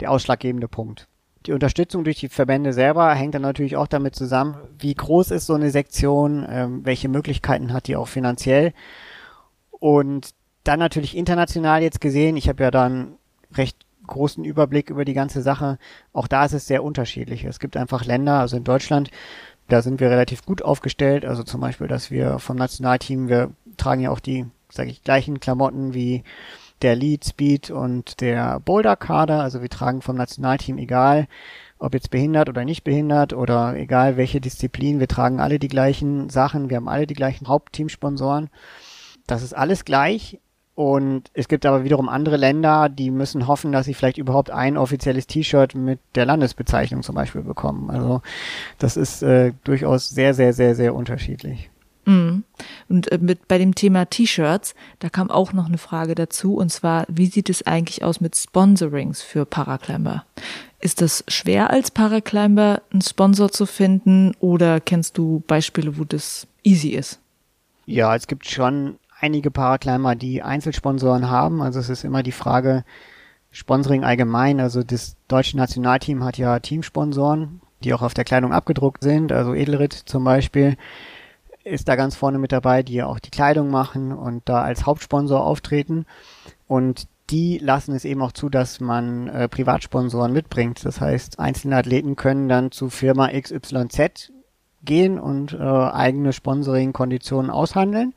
der ausschlaggebende Punkt. Die Unterstützung durch die Verbände selber hängt dann natürlich auch damit zusammen, wie groß ist so eine Sektion, ähm, welche Möglichkeiten hat die auch finanziell. Und dann natürlich international jetzt gesehen, ich habe ja dann großen Überblick über die ganze Sache. Auch da ist es sehr unterschiedlich. Es gibt einfach Länder, also in Deutschland, da sind wir relativ gut aufgestellt. Also zum Beispiel, dass wir vom Nationalteam, wir tragen ja auch die, sage ich, gleichen Klamotten wie der Lead, Speed und der Boulder-Kader. Also wir tragen vom Nationalteam egal, ob jetzt behindert oder nicht behindert oder egal welche Disziplin, wir tragen alle die gleichen Sachen, wir haben alle die gleichen Hauptteamsponsoren. Das ist alles gleich, und es gibt aber wiederum andere Länder, die müssen hoffen, dass sie vielleicht überhaupt ein offizielles T-Shirt mit der Landesbezeichnung zum Beispiel bekommen. Also das ist äh, durchaus sehr, sehr, sehr, sehr unterschiedlich. Mm. Und äh, mit bei dem Thema T-Shirts, da kam auch noch eine Frage dazu, und zwar, wie sieht es eigentlich aus mit Sponsorings für Paraclimber? Ist das schwer als Paraclimber einen Sponsor zu finden oder kennst du Beispiele, wo das easy ist? Ja, es gibt schon einige Paraclimber, die Einzelsponsoren haben. Also es ist immer die Frage, Sponsoring allgemein. Also das deutsche Nationalteam hat ja Teamsponsoren, die auch auf der Kleidung abgedruckt sind. Also Edelrit zum Beispiel ist da ganz vorne mit dabei, die ja auch die Kleidung machen und da als Hauptsponsor auftreten. Und die lassen es eben auch zu, dass man äh, Privatsponsoren mitbringt. Das heißt, einzelne Athleten können dann zu Firma XYZ gehen und äh, eigene Sponsoring-Konditionen aushandeln.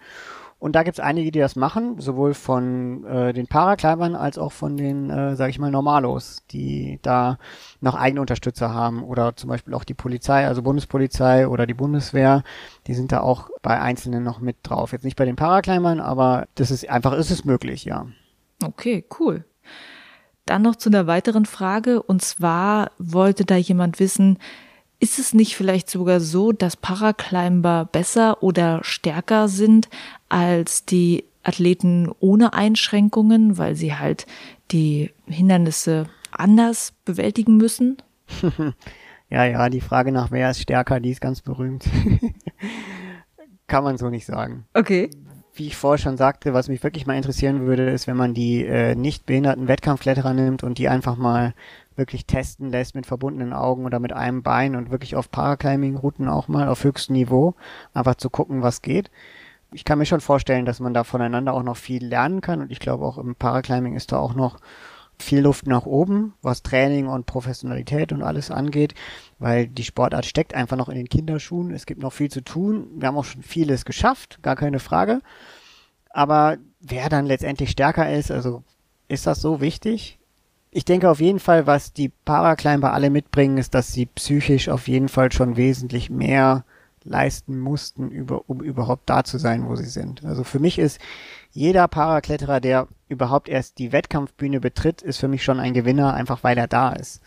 Und da gibt es einige, die das machen, sowohl von äh, den Paraclimbern als auch von den, äh, sage ich mal, Normalos, die da noch eigene Unterstützer haben. Oder zum Beispiel auch die Polizei, also Bundespolizei oder die Bundeswehr, die sind da auch bei Einzelnen noch mit drauf. Jetzt nicht bei den Paraclimbern, aber das ist einfach, ist es möglich, ja. Okay, cool. Dann noch zu einer weiteren Frage. Und zwar wollte da jemand wissen, Ist es nicht vielleicht sogar so, dass Paraclimber besser oder stärker sind als die Athleten ohne Einschränkungen, weil sie halt die Hindernisse anders bewältigen müssen? ja, ja, die Frage nach wer ist stärker, die ist ganz berühmt. Kann man so nicht sagen. Okay. Wie ich vorher schon sagte, was mich wirklich mal interessieren würde, ist, wenn man die äh, nicht behinderten Wettkampfkletterer nimmt und die einfach mal wirklich testen lässt mit verbundenen Augen oder mit einem Bein und wirklich auf Paraclimbing-Routen auch mal auf höchstem Niveau, einfach zu gucken, was geht. Ich kann mir schon vorstellen, dass man da voneinander auch noch viel lernen kann und ich glaube auch im Paraclimbing ist da auch noch viel Luft nach oben, was Training und Professionalität und alles angeht, weil die Sportart steckt einfach noch in den Kinderschuhen. Es gibt noch viel zu tun. Wir haben auch schon vieles geschafft, gar keine Frage. Aber wer dann letztendlich stärker ist, also ist das so wichtig? ich denke auf jeden Fall, was die Paraclimber alle mitbringen, ist, dass sie psychisch auf jeden Fall schon wesentlich mehr leisten mussten, über, um überhaupt da zu sein, wo sie sind. Also für mich ist jeder Parakletterer, der überhaupt erst die Wettkampfbühne betritt, ist für mich schon ein Gewinner, einfach weil er da ist.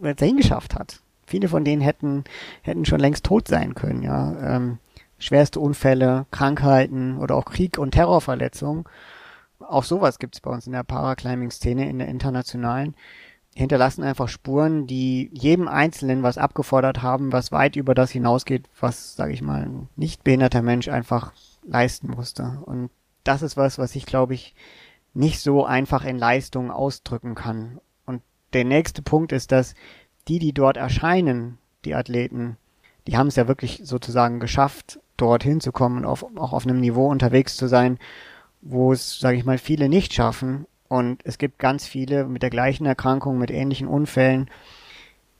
Weil er es hingeschafft hat. Viele von denen hätten, hätten schon längst tot sein können, ja. Ähm, schwerste Unfälle, Krankheiten oder auch Krieg und Terrorverletzungen auch sowas gibt es bei uns in der Paraclimbing-Szene, in der internationalen, hinterlassen einfach Spuren, die jedem Einzelnen was abgefordert haben, was weit über das hinausgeht, was, sage ich mal, ein nicht behinderter Mensch einfach leisten musste. Und das ist was, was ich, glaube ich, nicht so einfach in Leistung ausdrücken kann. Und der nächste Punkt ist, dass die, die dort erscheinen, die Athleten, die haben es ja wirklich sozusagen geschafft, dort hinzukommen und auf, auch auf einem Niveau unterwegs zu sein, wo es, sage ich mal, viele nicht schaffen. Und es gibt ganz viele mit der gleichen Erkrankung, mit ähnlichen Unfällen,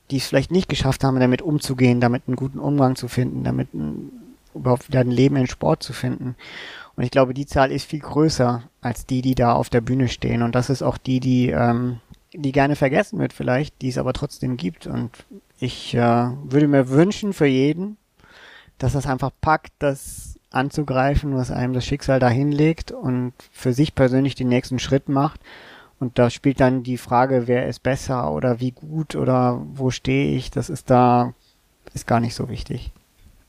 die es vielleicht nicht geschafft haben, damit umzugehen, damit einen guten Umgang zu finden, damit ein, überhaupt wieder ein Leben in Sport zu finden. Und ich glaube, die Zahl ist viel größer als die, die da auf der Bühne stehen. Und das ist auch die, die, ähm, die gerne vergessen wird vielleicht, die es aber trotzdem gibt. Und ich äh, würde mir wünschen für jeden, dass das einfach packt, dass anzugreifen, was einem das Schicksal dahin legt und für sich persönlich den nächsten Schritt macht. Und da spielt dann die Frage, wer ist besser oder wie gut oder wo stehe ich, das ist da, ist gar nicht so wichtig.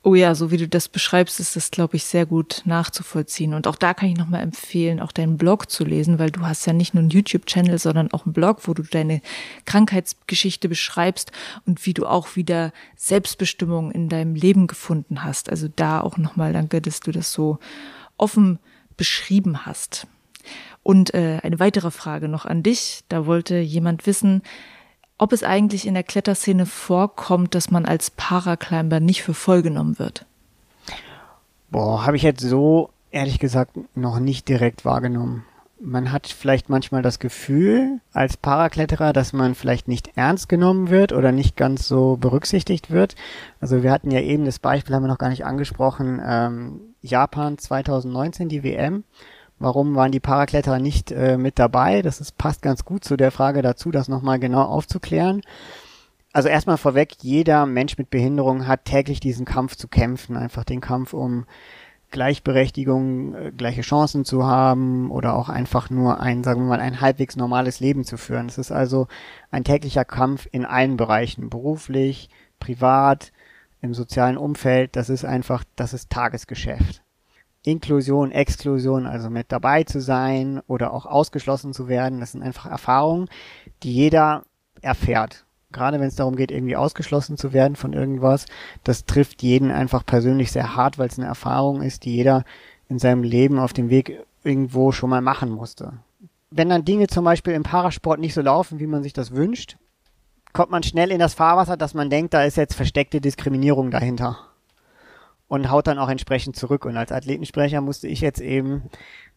Oh ja, so wie du das beschreibst, ist das, glaube ich, sehr gut nachzuvollziehen. Und auch da kann ich nochmal empfehlen, auch deinen Blog zu lesen, weil du hast ja nicht nur einen YouTube-Channel, sondern auch einen Blog, wo du deine Krankheitsgeschichte beschreibst und wie du auch wieder Selbstbestimmung in deinem Leben gefunden hast. Also da auch nochmal danke, dass du das so offen beschrieben hast. Und äh, eine weitere Frage noch an dich. Da wollte jemand wissen, ob es eigentlich in der Kletterszene vorkommt, dass man als Paraclimber nicht für voll genommen wird. Boah, habe ich jetzt so ehrlich gesagt noch nicht direkt wahrgenommen. Man hat vielleicht manchmal das Gefühl als Parakletterer, dass man vielleicht nicht ernst genommen wird oder nicht ganz so berücksichtigt wird. Also wir hatten ja eben das Beispiel, haben wir noch gar nicht angesprochen, ähm, Japan 2019, die WM. Warum waren die Parakletterer nicht äh, mit dabei? Das ist, passt ganz gut zu der Frage dazu, das nochmal genau aufzuklären. Also erstmal vorweg, jeder Mensch mit Behinderung hat täglich diesen Kampf zu kämpfen, einfach den Kampf um Gleichberechtigung, äh, gleiche Chancen zu haben oder auch einfach nur ein, sagen wir mal, ein halbwegs normales Leben zu führen. Es ist also ein täglicher Kampf in allen Bereichen, beruflich, privat, im sozialen Umfeld. Das ist einfach, das ist Tagesgeschäft. Inklusion, Exklusion, also mit dabei zu sein oder auch ausgeschlossen zu werden, das sind einfach Erfahrungen, die jeder erfährt. Gerade wenn es darum geht, irgendwie ausgeschlossen zu werden von irgendwas, das trifft jeden einfach persönlich sehr hart, weil es eine Erfahrung ist, die jeder in seinem Leben auf dem Weg irgendwo schon mal machen musste. Wenn dann Dinge zum Beispiel im Parasport nicht so laufen, wie man sich das wünscht, kommt man schnell in das Fahrwasser, dass man denkt, da ist jetzt versteckte Diskriminierung dahinter und haut dann auch entsprechend zurück. Und als Athletensprecher musste ich jetzt eben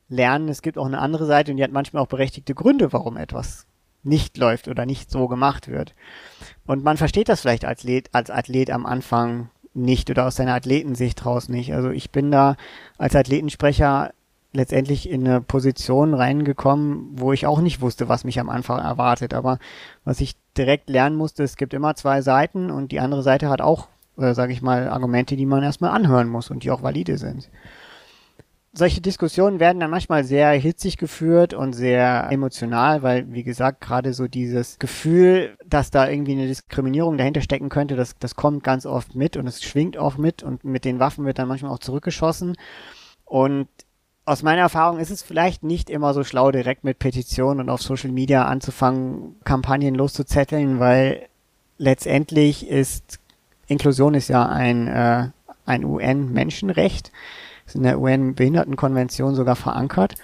lernen, es gibt auch eine andere Seite und die hat manchmal auch berechtigte Gründe, warum etwas nicht läuft oder nicht so gemacht wird. Und man versteht das vielleicht als Athlet, als Athlet am Anfang nicht oder aus seiner Athletensicht raus nicht. Also ich bin da als Athletensprecher letztendlich in eine Position reingekommen, wo ich auch nicht wusste, was mich am Anfang erwartet. Aber was ich direkt lernen musste, es gibt immer zwei Seiten und die andere Seite hat auch äh, sage ich mal, Argumente, die man erstmal anhören muss und die auch valide sind. solche Diskussionen werden dann manchmal sehr hitzig geführt und sehr emotional, weil, wie gesagt, gerade so dieses Gefühl, dass da irgendwie eine Diskriminierung dahinter stecken könnte, das, das kommt ganz oft mit und es schwingt auch mit und mit den Waffen wird dann manchmal auch zurückgeschossen. Und aus meiner Erfahrung ist es vielleicht nicht immer so schlau, direkt mit Petitionen und auf Social Media anzufangen, Kampagnen loszuzetteln, weil letztendlich ist Inklusion ist ja ein, äh, ein UN-Menschenrecht ist in der UN-Behindertenkonvention sogar verankert.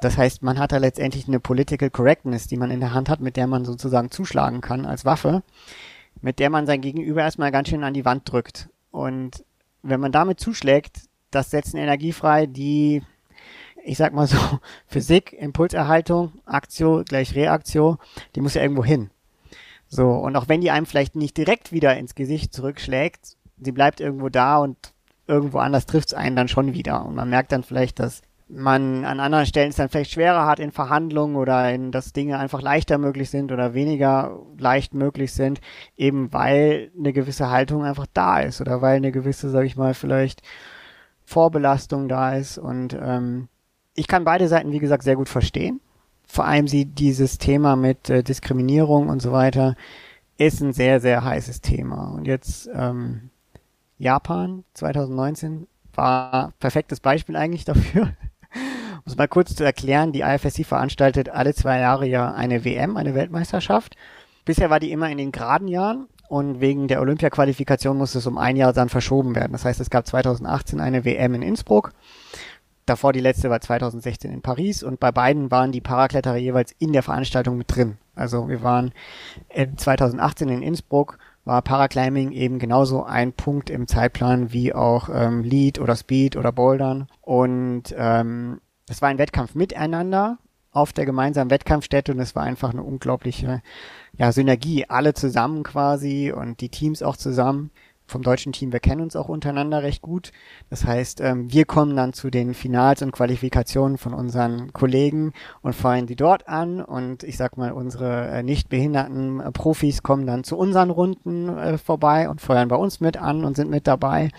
Das heißt, man hat da letztendlich eine Political Correctness, die man in der Hand hat, mit der man sozusagen zuschlagen kann als Waffe, mit der man sein Gegenüber erstmal ganz schön an die Wand drückt. Und wenn man damit zuschlägt, das setzt eine Energie frei, die, ich sag mal so, Physik, Impulserhaltung, Aktio gleich Reaktio, die muss ja irgendwo hin. So, und auch wenn die einem vielleicht nicht direkt wieder ins Gesicht zurückschlägt, sie bleibt irgendwo da und irgendwo anders trifft es einen dann schon wieder. Und man merkt dann vielleicht, dass man an anderen Stellen es dann vielleicht schwerer hat in Verhandlungen oder in, dass Dinge einfach leichter möglich sind oder weniger leicht möglich sind, eben weil eine gewisse Haltung einfach da ist oder weil eine gewisse, sag ich mal, vielleicht Vorbelastung da ist. Und ähm, ich kann beide Seiten, wie gesagt, sehr gut verstehen. Vor allem sie dieses Thema mit äh, Diskriminierung und so weiter ist ein sehr, sehr heißes Thema. Und jetzt ähm, Japan 2019 war perfektes Beispiel eigentlich dafür. um es mal kurz zu erklären, die IFSC veranstaltet alle zwei Jahre ja eine WM, eine Weltmeisterschaft. Bisher war die immer in den geraden Jahren und wegen der Olympia-Qualifikation musste es um ein Jahr dann verschoben werden. Das heißt, es gab 2018 eine WM in Innsbruck. Davor die letzte war 2016 in Paris und bei beiden waren die Parakletterer jeweils in der Veranstaltung mit drin. Also wir waren 2018 in Innsbruck war Paraclimbing eben genauso ein Punkt im Zeitplan wie auch ähm, Lead oder Speed oder Bouldern. Und ähm, es war ein Wettkampf miteinander auf der gemeinsamen Wettkampfstätte und es war einfach eine unglaubliche ja, Synergie, alle zusammen quasi und die Teams auch zusammen vom deutschen Team, wir kennen uns auch untereinander recht gut. Das heißt, ähm, wir kommen dann zu den Finals und Qualifikationen von unseren Kollegen und feuern die dort an. Und ich sag mal, unsere äh, nicht behinderten äh, Profis kommen dann zu unseren Runden äh, vorbei und feuern bei uns mit an und sind mit dabei.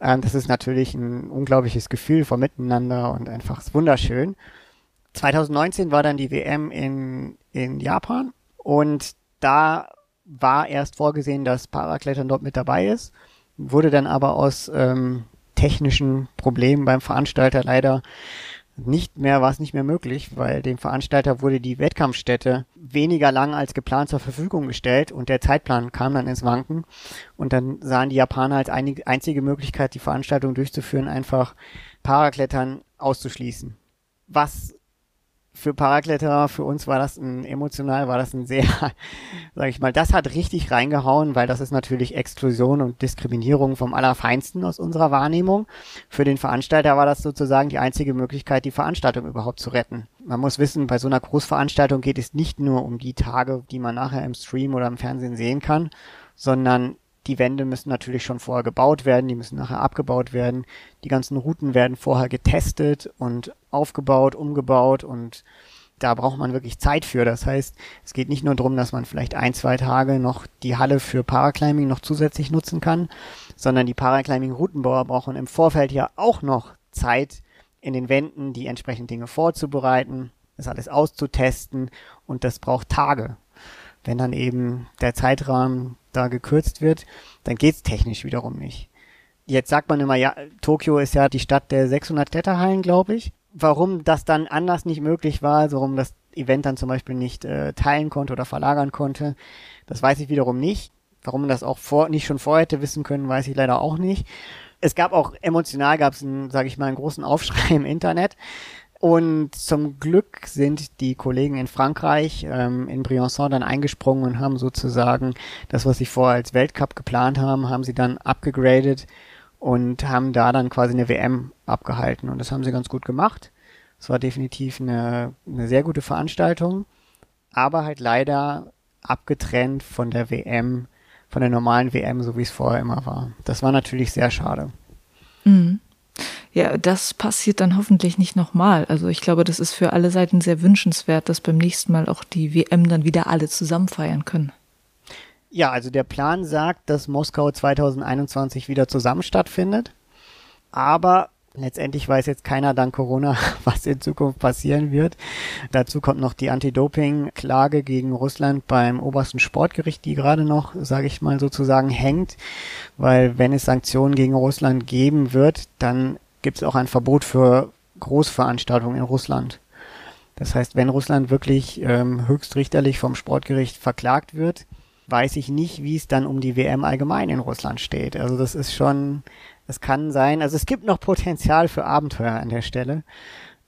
Ähm, das ist natürlich ein unglaubliches Gefühl von Miteinander und einfach wunderschön. 2019 war dann die WM in, in Japan und da war erst vorgesehen, dass Paraklettern dort mit dabei ist, wurde dann aber aus ähm, technischen Problemen beim Veranstalter leider nicht mehr, war es nicht mehr möglich, weil dem Veranstalter wurde die Wettkampfstätte weniger lang als geplant zur Verfügung gestellt und der Zeitplan kam dann ins Wanken und dann sahen die Japaner als einzige Möglichkeit, die Veranstaltung durchzuführen, einfach Paraklettern auszuschließen. Was für Parakletterer, für uns war das ein emotional, war das ein sehr, sag ich mal, das hat richtig reingehauen, weil das ist natürlich Exklusion und Diskriminierung vom Allerfeinsten aus unserer Wahrnehmung. Für den Veranstalter war das sozusagen die einzige Möglichkeit, die Veranstaltung überhaupt zu retten. Man muss wissen, bei so einer Großveranstaltung geht es nicht nur um die Tage, die man nachher im Stream oder im Fernsehen sehen kann, sondern die Wände müssen natürlich schon vorher gebaut werden, die müssen nachher abgebaut werden. Die ganzen Routen werden vorher getestet und aufgebaut, umgebaut und da braucht man wirklich Zeit für. Das heißt, es geht nicht nur darum, dass man vielleicht ein, zwei Tage noch die Halle für Paraclimbing noch zusätzlich nutzen kann, sondern die Paraclimbing-Routenbauer brauchen im Vorfeld ja auch noch Zeit, in den Wänden die entsprechenden Dinge vorzubereiten, das alles auszutesten und das braucht Tage. Wenn dann eben der Zeitrahmen da gekürzt wird, dann geht's technisch wiederum nicht. Jetzt sagt man immer, ja, Tokio ist ja die Stadt der 600 Kletterhallen, glaube ich. Warum das dann anders nicht möglich war, also warum das Event dann zum Beispiel nicht äh, teilen konnte oder verlagern konnte, das weiß ich wiederum nicht. Warum man das auch vor, nicht schon vorher hätte wissen können, weiß ich leider auch nicht. Es gab auch emotional, gab es, sage ich mal, einen großen Aufschrei im Internet. Und zum Glück sind die Kollegen in Frankreich, ähm, in Briançon dann eingesprungen und haben sozusagen das, was sie vorher als Weltcup geplant haben, haben sie dann abgegradet und haben da dann quasi eine WM abgehalten. Und das haben sie ganz gut gemacht. Es war definitiv eine, eine sehr gute Veranstaltung, aber halt leider abgetrennt von der WM, von der normalen WM, so wie es vorher immer war. Das war natürlich sehr schade. Mhm. Ja, das passiert dann hoffentlich nicht nochmal. Also ich glaube, das ist für alle Seiten sehr wünschenswert, dass beim nächsten Mal auch die WM dann wieder alle zusammen feiern können. Ja, also der Plan sagt, dass Moskau 2021 wieder zusammen stattfindet. Aber Letztendlich weiß jetzt keiner dank Corona, was in Zukunft passieren wird. Dazu kommt noch die Anti-Doping-Klage gegen Russland beim obersten Sportgericht, die gerade noch, sage ich mal sozusagen, hängt. Weil wenn es Sanktionen gegen Russland geben wird, dann gibt es auch ein Verbot für Großveranstaltungen in Russland. Das heißt, wenn Russland wirklich ähm, höchstrichterlich vom Sportgericht verklagt wird, weiß ich nicht, wie es dann um die WM allgemein in Russland steht. Also das ist schon es kann sein, also es gibt noch Potenzial für Abenteuer an der Stelle.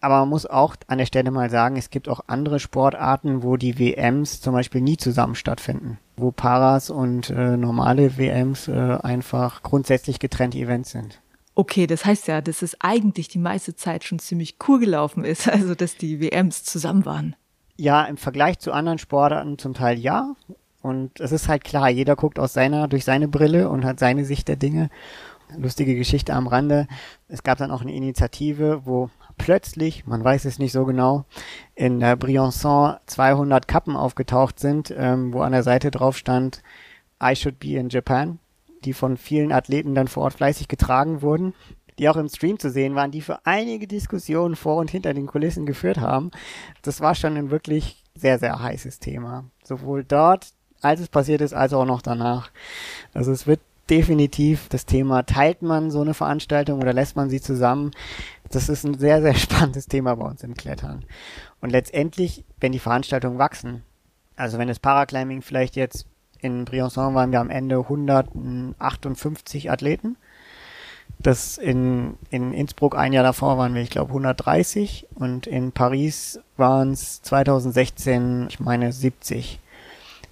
Aber man muss auch an der Stelle mal sagen, es gibt auch andere Sportarten, wo die WMs zum Beispiel nie zusammen stattfinden. Wo Paras und äh, normale WMs äh, einfach grundsätzlich getrennte Events sind. Okay, das heißt ja, dass es eigentlich die meiste Zeit schon ziemlich cool gelaufen ist, also dass die WMs zusammen waren. Ja, im Vergleich zu anderen Sportarten zum Teil ja. Und es ist halt klar, jeder guckt aus seiner, durch seine Brille und hat seine Sicht der Dinge lustige Geschichte am Rande. Es gab dann auch eine Initiative, wo plötzlich, man weiß es nicht so genau, in der Briançon 200 Kappen aufgetaucht sind, ähm, wo an der Seite drauf stand, I should be in Japan, die von vielen Athleten dann vor Ort fleißig getragen wurden, die auch im Stream zu sehen waren, die für einige Diskussionen vor und hinter den Kulissen geführt haben. Das war schon ein wirklich sehr, sehr heißes Thema. Sowohl dort, als es passiert ist, als auch noch danach. Also es wird definitiv das Thema, teilt man so eine Veranstaltung oder lässt man sie zusammen? Das ist ein sehr, sehr spannendes Thema bei uns im Klettern. Und letztendlich, wenn die Veranstaltungen wachsen, also wenn das Paraclimbing vielleicht jetzt in Briançon waren wir am Ende 158 Athleten. Das in, in Innsbruck ein Jahr davor waren wir, ich glaube, 130 und in Paris waren es 2016, ich meine, 70.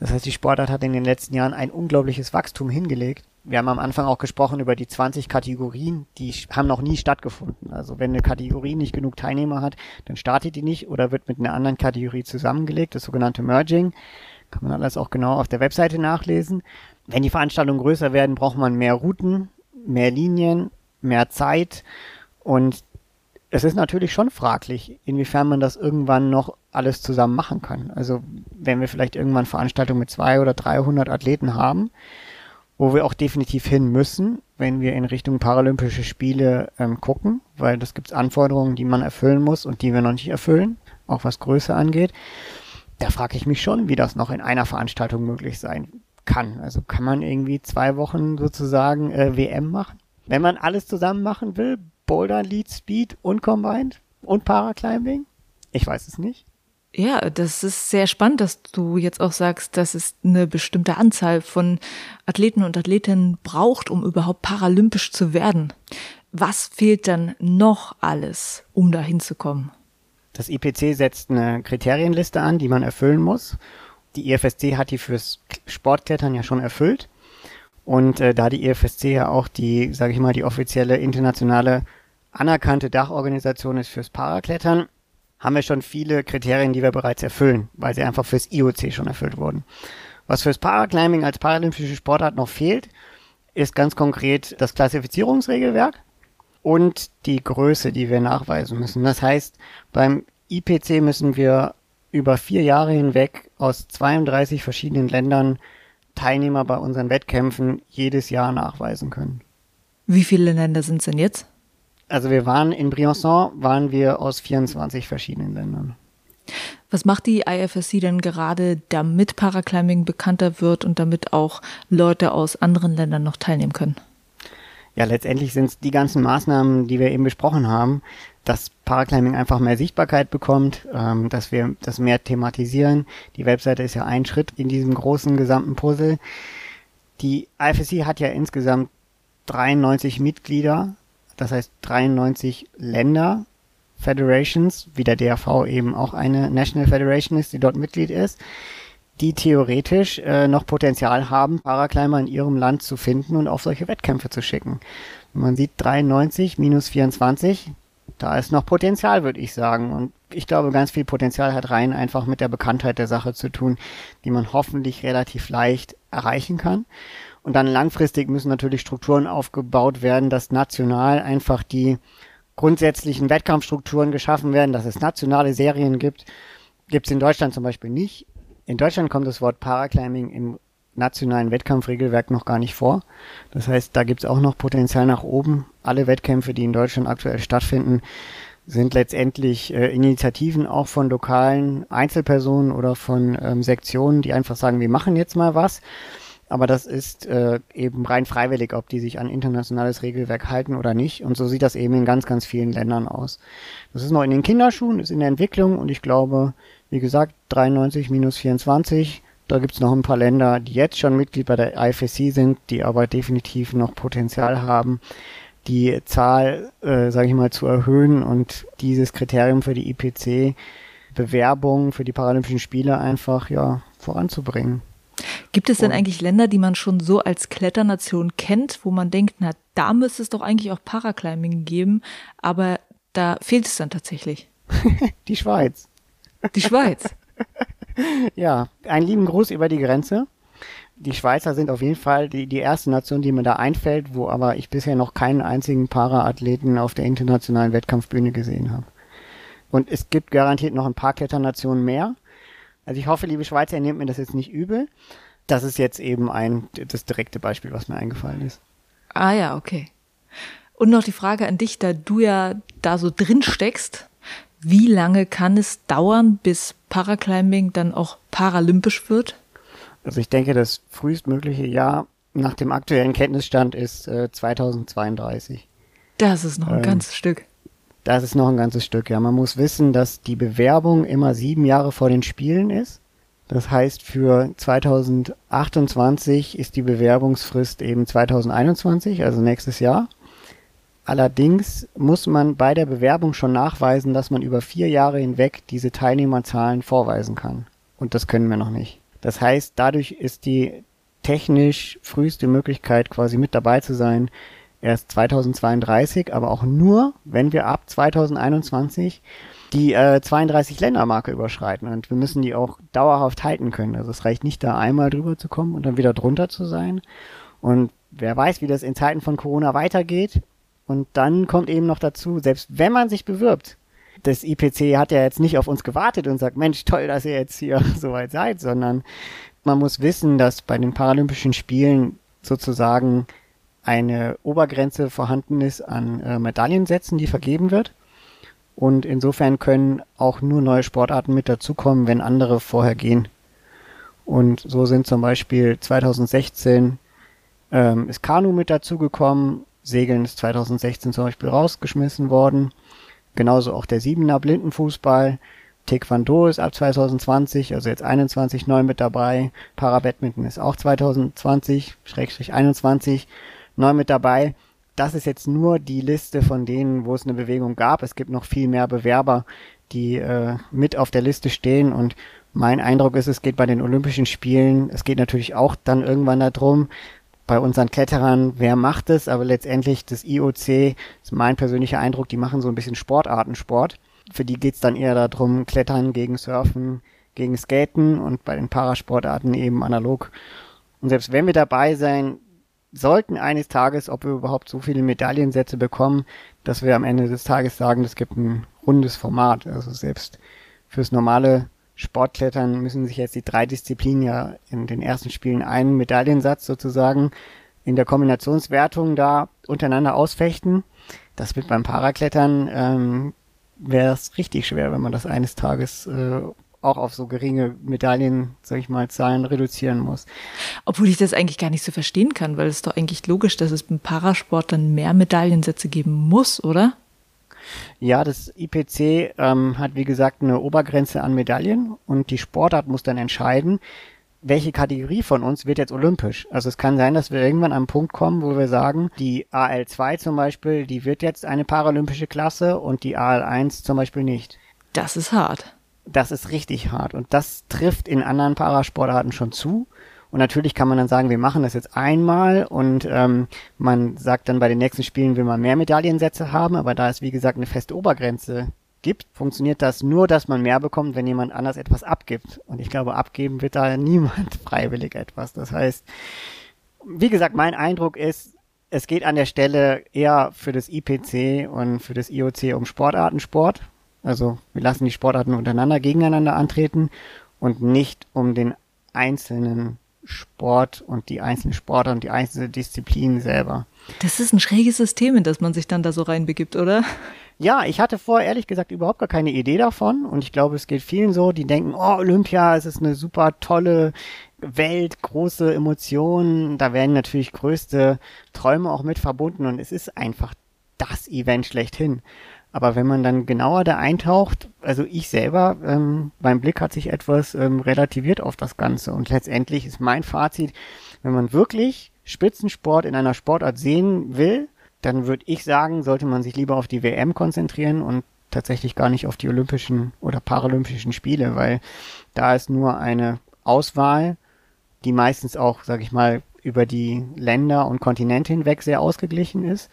Das heißt, die Sportart hat in den letzten Jahren ein unglaubliches Wachstum hingelegt wir haben am Anfang auch gesprochen über die 20 Kategorien, die haben noch nie stattgefunden. Also wenn eine Kategorie nicht genug Teilnehmer hat, dann startet die nicht oder wird mit einer anderen Kategorie zusammengelegt, das sogenannte Merging. Kann man alles auch genau auf der Webseite nachlesen. Wenn die Veranstaltungen größer werden, braucht man mehr Routen, mehr Linien, mehr Zeit und es ist natürlich schon fraglich, inwiefern man das irgendwann noch alles zusammen machen kann. Also wenn wir vielleicht irgendwann Veranstaltungen mit zwei oder 300 Athleten haben, wo wir auch definitiv hin müssen, wenn wir in Richtung Paralympische Spiele ähm, gucken, weil das gibt Anforderungen, die man erfüllen muss und die wir noch nicht erfüllen, auch was Größe angeht. Da frage ich mich schon, wie das noch in einer Veranstaltung möglich sein kann. Also kann man irgendwie zwei Wochen sozusagen äh, WM machen? Wenn man alles zusammen machen will, Boulder, Lead, Speed und Combined und Paraclimbing? Ich weiß es nicht. Ja, das ist sehr spannend, dass du jetzt auch sagst, dass es eine bestimmte Anzahl von Athleten und Athletinnen braucht, um überhaupt paralympisch zu werden. Was fehlt dann noch alles, um da hinzukommen? Das IPC setzt eine Kriterienliste an, die man erfüllen muss. Die IFSC hat die fürs Sportklettern ja schon erfüllt. Und äh, da die IFSC ja auch die, sage ich mal, die offizielle internationale anerkannte Dachorganisation ist fürs Paraklettern, haben wir schon viele Kriterien, die wir bereits erfüllen, weil sie einfach fürs IOC schon erfüllt wurden. Was fürs Paraclimbing als paralympische Sportart noch fehlt, ist ganz konkret das Klassifizierungsregelwerk und die Größe, die wir nachweisen müssen. Das heißt, beim IPC müssen wir über vier Jahre hinweg aus 32 verschiedenen Ländern Teilnehmer bei unseren Wettkämpfen jedes Jahr nachweisen können. Wie viele Länder sind es denn jetzt? Also wir waren in Briançon, waren wir aus 24 verschiedenen Ländern. Was macht die IFSC denn gerade, damit Paraclimbing bekannter wird und damit auch Leute aus anderen Ländern noch teilnehmen können? Ja, letztendlich sind es die ganzen Maßnahmen, die wir eben besprochen haben, dass Paraclimbing einfach mehr Sichtbarkeit bekommt, ähm, dass wir das mehr thematisieren. Die Webseite ist ja ein Schritt in diesem großen gesamten Puzzle. Die IFSC hat ja insgesamt 93 Mitglieder das heißt 93 Länder, Federations, wie der DAV eben auch eine National Federation ist, die dort Mitglied ist, die theoretisch äh, noch Potenzial haben, Paraclimber in ihrem Land zu finden und auf solche Wettkämpfe zu schicken. Man sieht 93 minus 24, da ist noch Potenzial, würde ich sagen. Und ich glaube, ganz viel Potenzial hat rein einfach mit der Bekanntheit der Sache zu tun, die man hoffentlich relativ leicht erreichen kann. Und dann langfristig müssen natürlich Strukturen aufgebaut werden, dass national einfach die grundsätzlichen Wettkampfstrukturen geschaffen werden, dass es nationale Serien gibt. Gibt es in Deutschland zum Beispiel nicht. In Deutschland kommt das Wort Paraclimbing im nationalen Wettkampfregelwerk noch gar nicht vor. Das heißt, da gibt es auch noch Potenzial nach oben. Alle Wettkämpfe, die in Deutschland aktuell stattfinden, sind letztendlich äh, Initiativen auch von lokalen Einzelpersonen oder von ähm, Sektionen, die einfach sagen, wir machen jetzt mal was. Aber das ist äh, eben rein freiwillig, ob die sich an internationales Regelwerk halten oder nicht. Und so sieht das eben in ganz, ganz vielen Ländern aus. Das ist noch in den Kinderschuhen, ist in der Entwicklung und ich glaube, wie gesagt, 93 minus 24, da gibt's noch ein paar Länder, die jetzt schon Mitglied bei der IFSC sind, die aber definitiv noch Potenzial haben, die Zahl, äh, sage ich mal, zu erhöhen und dieses Kriterium für die IPC Bewerbung für die Paralympischen Spiele einfach ja voranzubringen. Gibt es denn eigentlich Länder, die man schon so als Kletternation kennt, wo man denkt, na, da müsste es doch eigentlich auch Paraclimbing geben, aber da fehlt es dann tatsächlich? die Schweiz. Die Schweiz. ja, einen lieben Gruß über die Grenze. Die Schweizer sind auf jeden Fall die, die erste Nation, die mir da einfällt, wo aber ich bisher noch keinen einzigen Paraathleten auf der internationalen Wettkampfbühne gesehen habe. Und es gibt garantiert noch ein paar Kletternationen mehr. Also ich hoffe, liebe Schweizer, ihr nehmt mir das jetzt nicht übel. Das ist jetzt eben ein, das direkte Beispiel, was mir eingefallen ist. Ah ja, okay. Und noch die Frage an dich, da du ja da so drin steckst, wie lange kann es dauern, bis Paraclimbing dann auch paralympisch wird? Also ich denke, das frühestmögliche Jahr nach dem aktuellen Kenntnisstand ist äh, 2032. Das ist noch ein ähm, ganzes Stück. Das ist noch ein ganzes Stück, ja. Man muss wissen, dass die Bewerbung immer sieben Jahre vor den Spielen ist. Das heißt, für 2028 ist die Bewerbungsfrist eben 2021, also nächstes Jahr. Allerdings muss man bei der Bewerbung schon nachweisen, dass man über vier Jahre hinweg diese Teilnehmerzahlen vorweisen kann. Und das können wir noch nicht. Das heißt, dadurch ist die technisch früheste Möglichkeit, quasi mit dabei zu sein, erst 2032, aber auch nur, wenn wir ab 2021 die äh, 32 Ländermarke überschreiten und wir müssen die auch dauerhaft halten können. Also es reicht nicht da einmal drüber zu kommen und dann wieder drunter zu sein. Und wer weiß, wie das in Zeiten von Corona weitergeht. Und dann kommt eben noch dazu, selbst wenn man sich bewirbt, das IPC hat ja jetzt nicht auf uns gewartet und sagt, Mensch, toll, dass ihr jetzt hier so weit seid, sondern man muss wissen, dass bei den Paralympischen Spielen sozusagen eine Obergrenze vorhanden ist an äh, Medaillensätzen, die vergeben wird. Und insofern können auch nur neue Sportarten mit dazukommen, wenn andere vorher gehen. Und so sind zum Beispiel 2016 ähm, ist Kanu mit dazugekommen, Segeln ist 2016 zum Beispiel rausgeschmissen worden. Genauso auch der Siebener Blindenfußball. Taekwondo ist ab 2020, also jetzt 21 neu mit dabei. Parabadminton ist auch 2020, Schrägstrich 21 neu mit dabei. Das ist jetzt nur die Liste von denen, wo es eine Bewegung gab. Es gibt noch viel mehr Bewerber, die äh, mit auf der Liste stehen und mein Eindruck ist, es geht bei den Olympischen Spielen, es geht natürlich auch dann irgendwann darum, bei unseren Kletterern, wer macht es, aber letztendlich das IOC, ist mein persönlicher Eindruck, die machen so ein bisschen Sportartensport. Für die geht's dann eher darum, Klettern gegen Surfen, gegen Skaten und bei den Parasportarten eben analog. Und selbst wenn wir dabei sein, sollten eines Tages, ob wir überhaupt so viele Medaillensätze bekommen, dass wir am Ende des Tages sagen, es gibt ein rundes Format. Also selbst fürs normale Sportklettern müssen sich jetzt die drei Disziplinen ja in den ersten Spielen einen Medaillensatz sozusagen in der Kombinationswertung da untereinander ausfechten. Das wird beim Paraklettern ähm, wäre es richtig schwer, wenn man das eines Tages äh, auch auf so geringe Medaillen, sag ich mal, Zahlen reduzieren muss. Obwohl ich das eigentlich gar nicht so verstehen kann, weil es doch eigentlich logisch, dass es beim Parasport dann mehr Medaillensätze geben muss, oder? Ja, das IPC ähm, hat wie gesagt eine Obergrenze an Medaillen und die Sportart muss dann entscheiden, welche Kategorie von uns wird jetzt olympisch. Also es kann sein, dass wir irgendwann an einen Punkt kommen, wo wir sagen, die AL2 zum Beispiel, die wird jetzt eine paralympische Klasse und die AL1 zum Beispiel nicht. Das ist hart das ist richtig hart. Und das trifft in anderen Parasportarten schon zu. Und natürlich kann man dann sagen, wir machen das jetzt einmal und ähm, man sagt dann bei den nächsten Spielen will man mehr Medaillensätze haben, aber da es wie gesagt eine feste Obergrenze gibt, funktioniert das nur, dass man mehr bekommt, wenn jemand anders etwas abgibt. Und ich glaube, abgeben wird da niemand freiwillig etwas. Das heißt, wie gesagt, mein Eindruck ist, es geht an der Stelle eher für das IPC und für das IOC um Sportartensport, also wir lassen die Sportarten untereinander gegeneinander antreten und nicht um den einzelnen Sport und die einzelnen Sportler und die einzelnen Disziplinen selber. Das ist ein schräges System, in das man sich dann da so reinbegibt, oder? Ja, ich hatte vorher ehrlich gesagt überhaupt gar keine Idee davon und ich glaube, es geht vielen so, die denken, oh, Olympia, es ist eine super tolle Welt, große Emotionen, da werden natürlich größte Träume auch mit verbunden und es ist einfach das Event schlechthin. Aber wenn man dann genauer da eintaucht, also ich selber, ähm, mein Blick hat sich etwas ähm, relativiert auf das Ganze. Und letztendlich ist mein Fazit, wenn man wirklich Spitzensport in einer Sportart sehen will, dann würde ich sagen, sollte man sich lieber auf die WM konzentrieren und tatsächlich gar nicht auf die Olympischen oder Paralympischen Spiele, weil da ist nur eine Auswahl, die meistens auch, sag ich mal, über die Länder und Kontinente hinweg sehr ausgeglichen ist.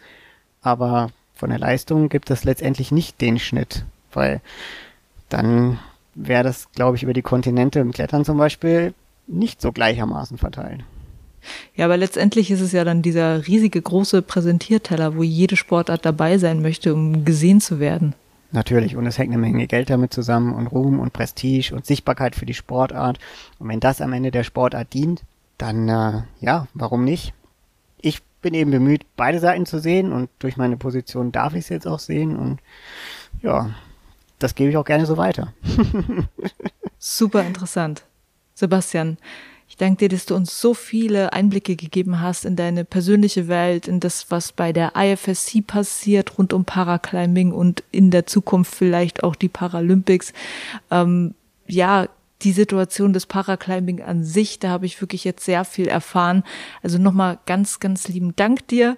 Aber von der Leistung gibt es letztendlich nicht den Schnitt, weil dann wäre das, glaube ich, über die Kontinente im Klettern zum Beispiel nicht so gleichermaßen verteilt. Ja, aber letztendlich ist es ja dann dieser riesige große Präsentierteller, wo jede Sportart dabei sein möchte, um gesehen zu werden. Natürlich, und es hängt eine Menge Geld damit zusammen und Ruhm und Prestige und Sichtbarkeit für die Sportart. Und wenn das am Ende der Sportart dient, dann äh, ja, warum nicht? Bin eben bemüht, beide Seiten zu sehen und durch meine Position darf ich es jetzt auch sehen und ja, das gebe ich auch gerne so weiter. Super interessant. Sebastian, ich danke dir, dass du uns so viele Einblicke gegeben hast in deine persönliche Welt, in das, was bei der IFSC passiert rund um Paraclimbing und in der Zukunft vielleicht auch die Paralympics. Ähm, ja, die Situation des Paraclimbing an sich, da habe ich wirklich jetzt sehr viel erfahren. Also nochmal ganz, ganz lieben Dank dir.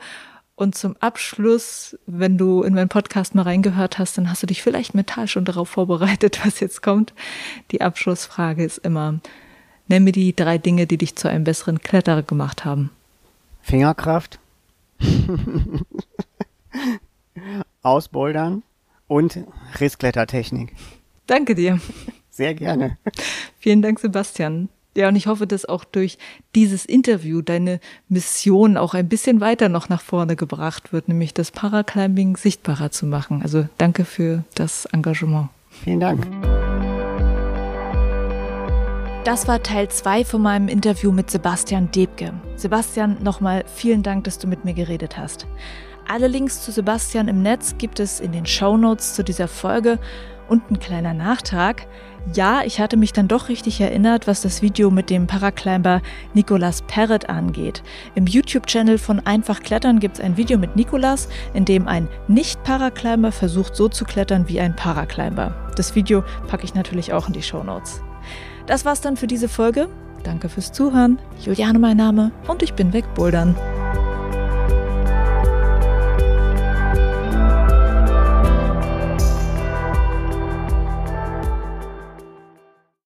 Und zum Abschluss, wenn du in meinen Podcast mal reingehört hast, dann hast du dich vielleicht mental schon darauf vorbereitet, was jetzt kommt. Die Abschlussfrage ist immer, nenn mir die drei Dinge, die dich zu einem besseren Kletterer gemacht haben. Fingerkraft, Ausbouldern und Rissklettertechnik. Danke dir. Sehr gerne. Vielen Dank, Sebastian. Ja, und ich hoffe, dass auch durch dieses Interview deine Mission auch ein bisschen weiter noch nach vorne gebracht wird, nämlich das Paraclimbing sichtbarer zu machen. Also danke für das Engagement. Vielen Dank. Das war Teil 2 von meinem Interview mit Sebastian Debke. Sebastian, nochmal vielen Dank, dass du mit mir geredet hast. Alle Links zu Sebastian im Netz gibt es in den Show Notes zu dieser Folge und ein kleiner Nachtrag. Ja, ich hatte mich dann doch richtig erinnert, was das Video mit dem Paraclimber Nicolas Perret angeht. Im YouTube-Channel von Einfach Klettern gibt es ein Video mit Nicolas, in dem ein Nicht-Paraclimber versucht so zu klettern wie ein Paraclimber. Das Video packe ich natürlich auch in die Show Notes. Das war's dann für diese Folge. Danke fürs Zuhören. Juliane mein Name und ich bin wegbouldern.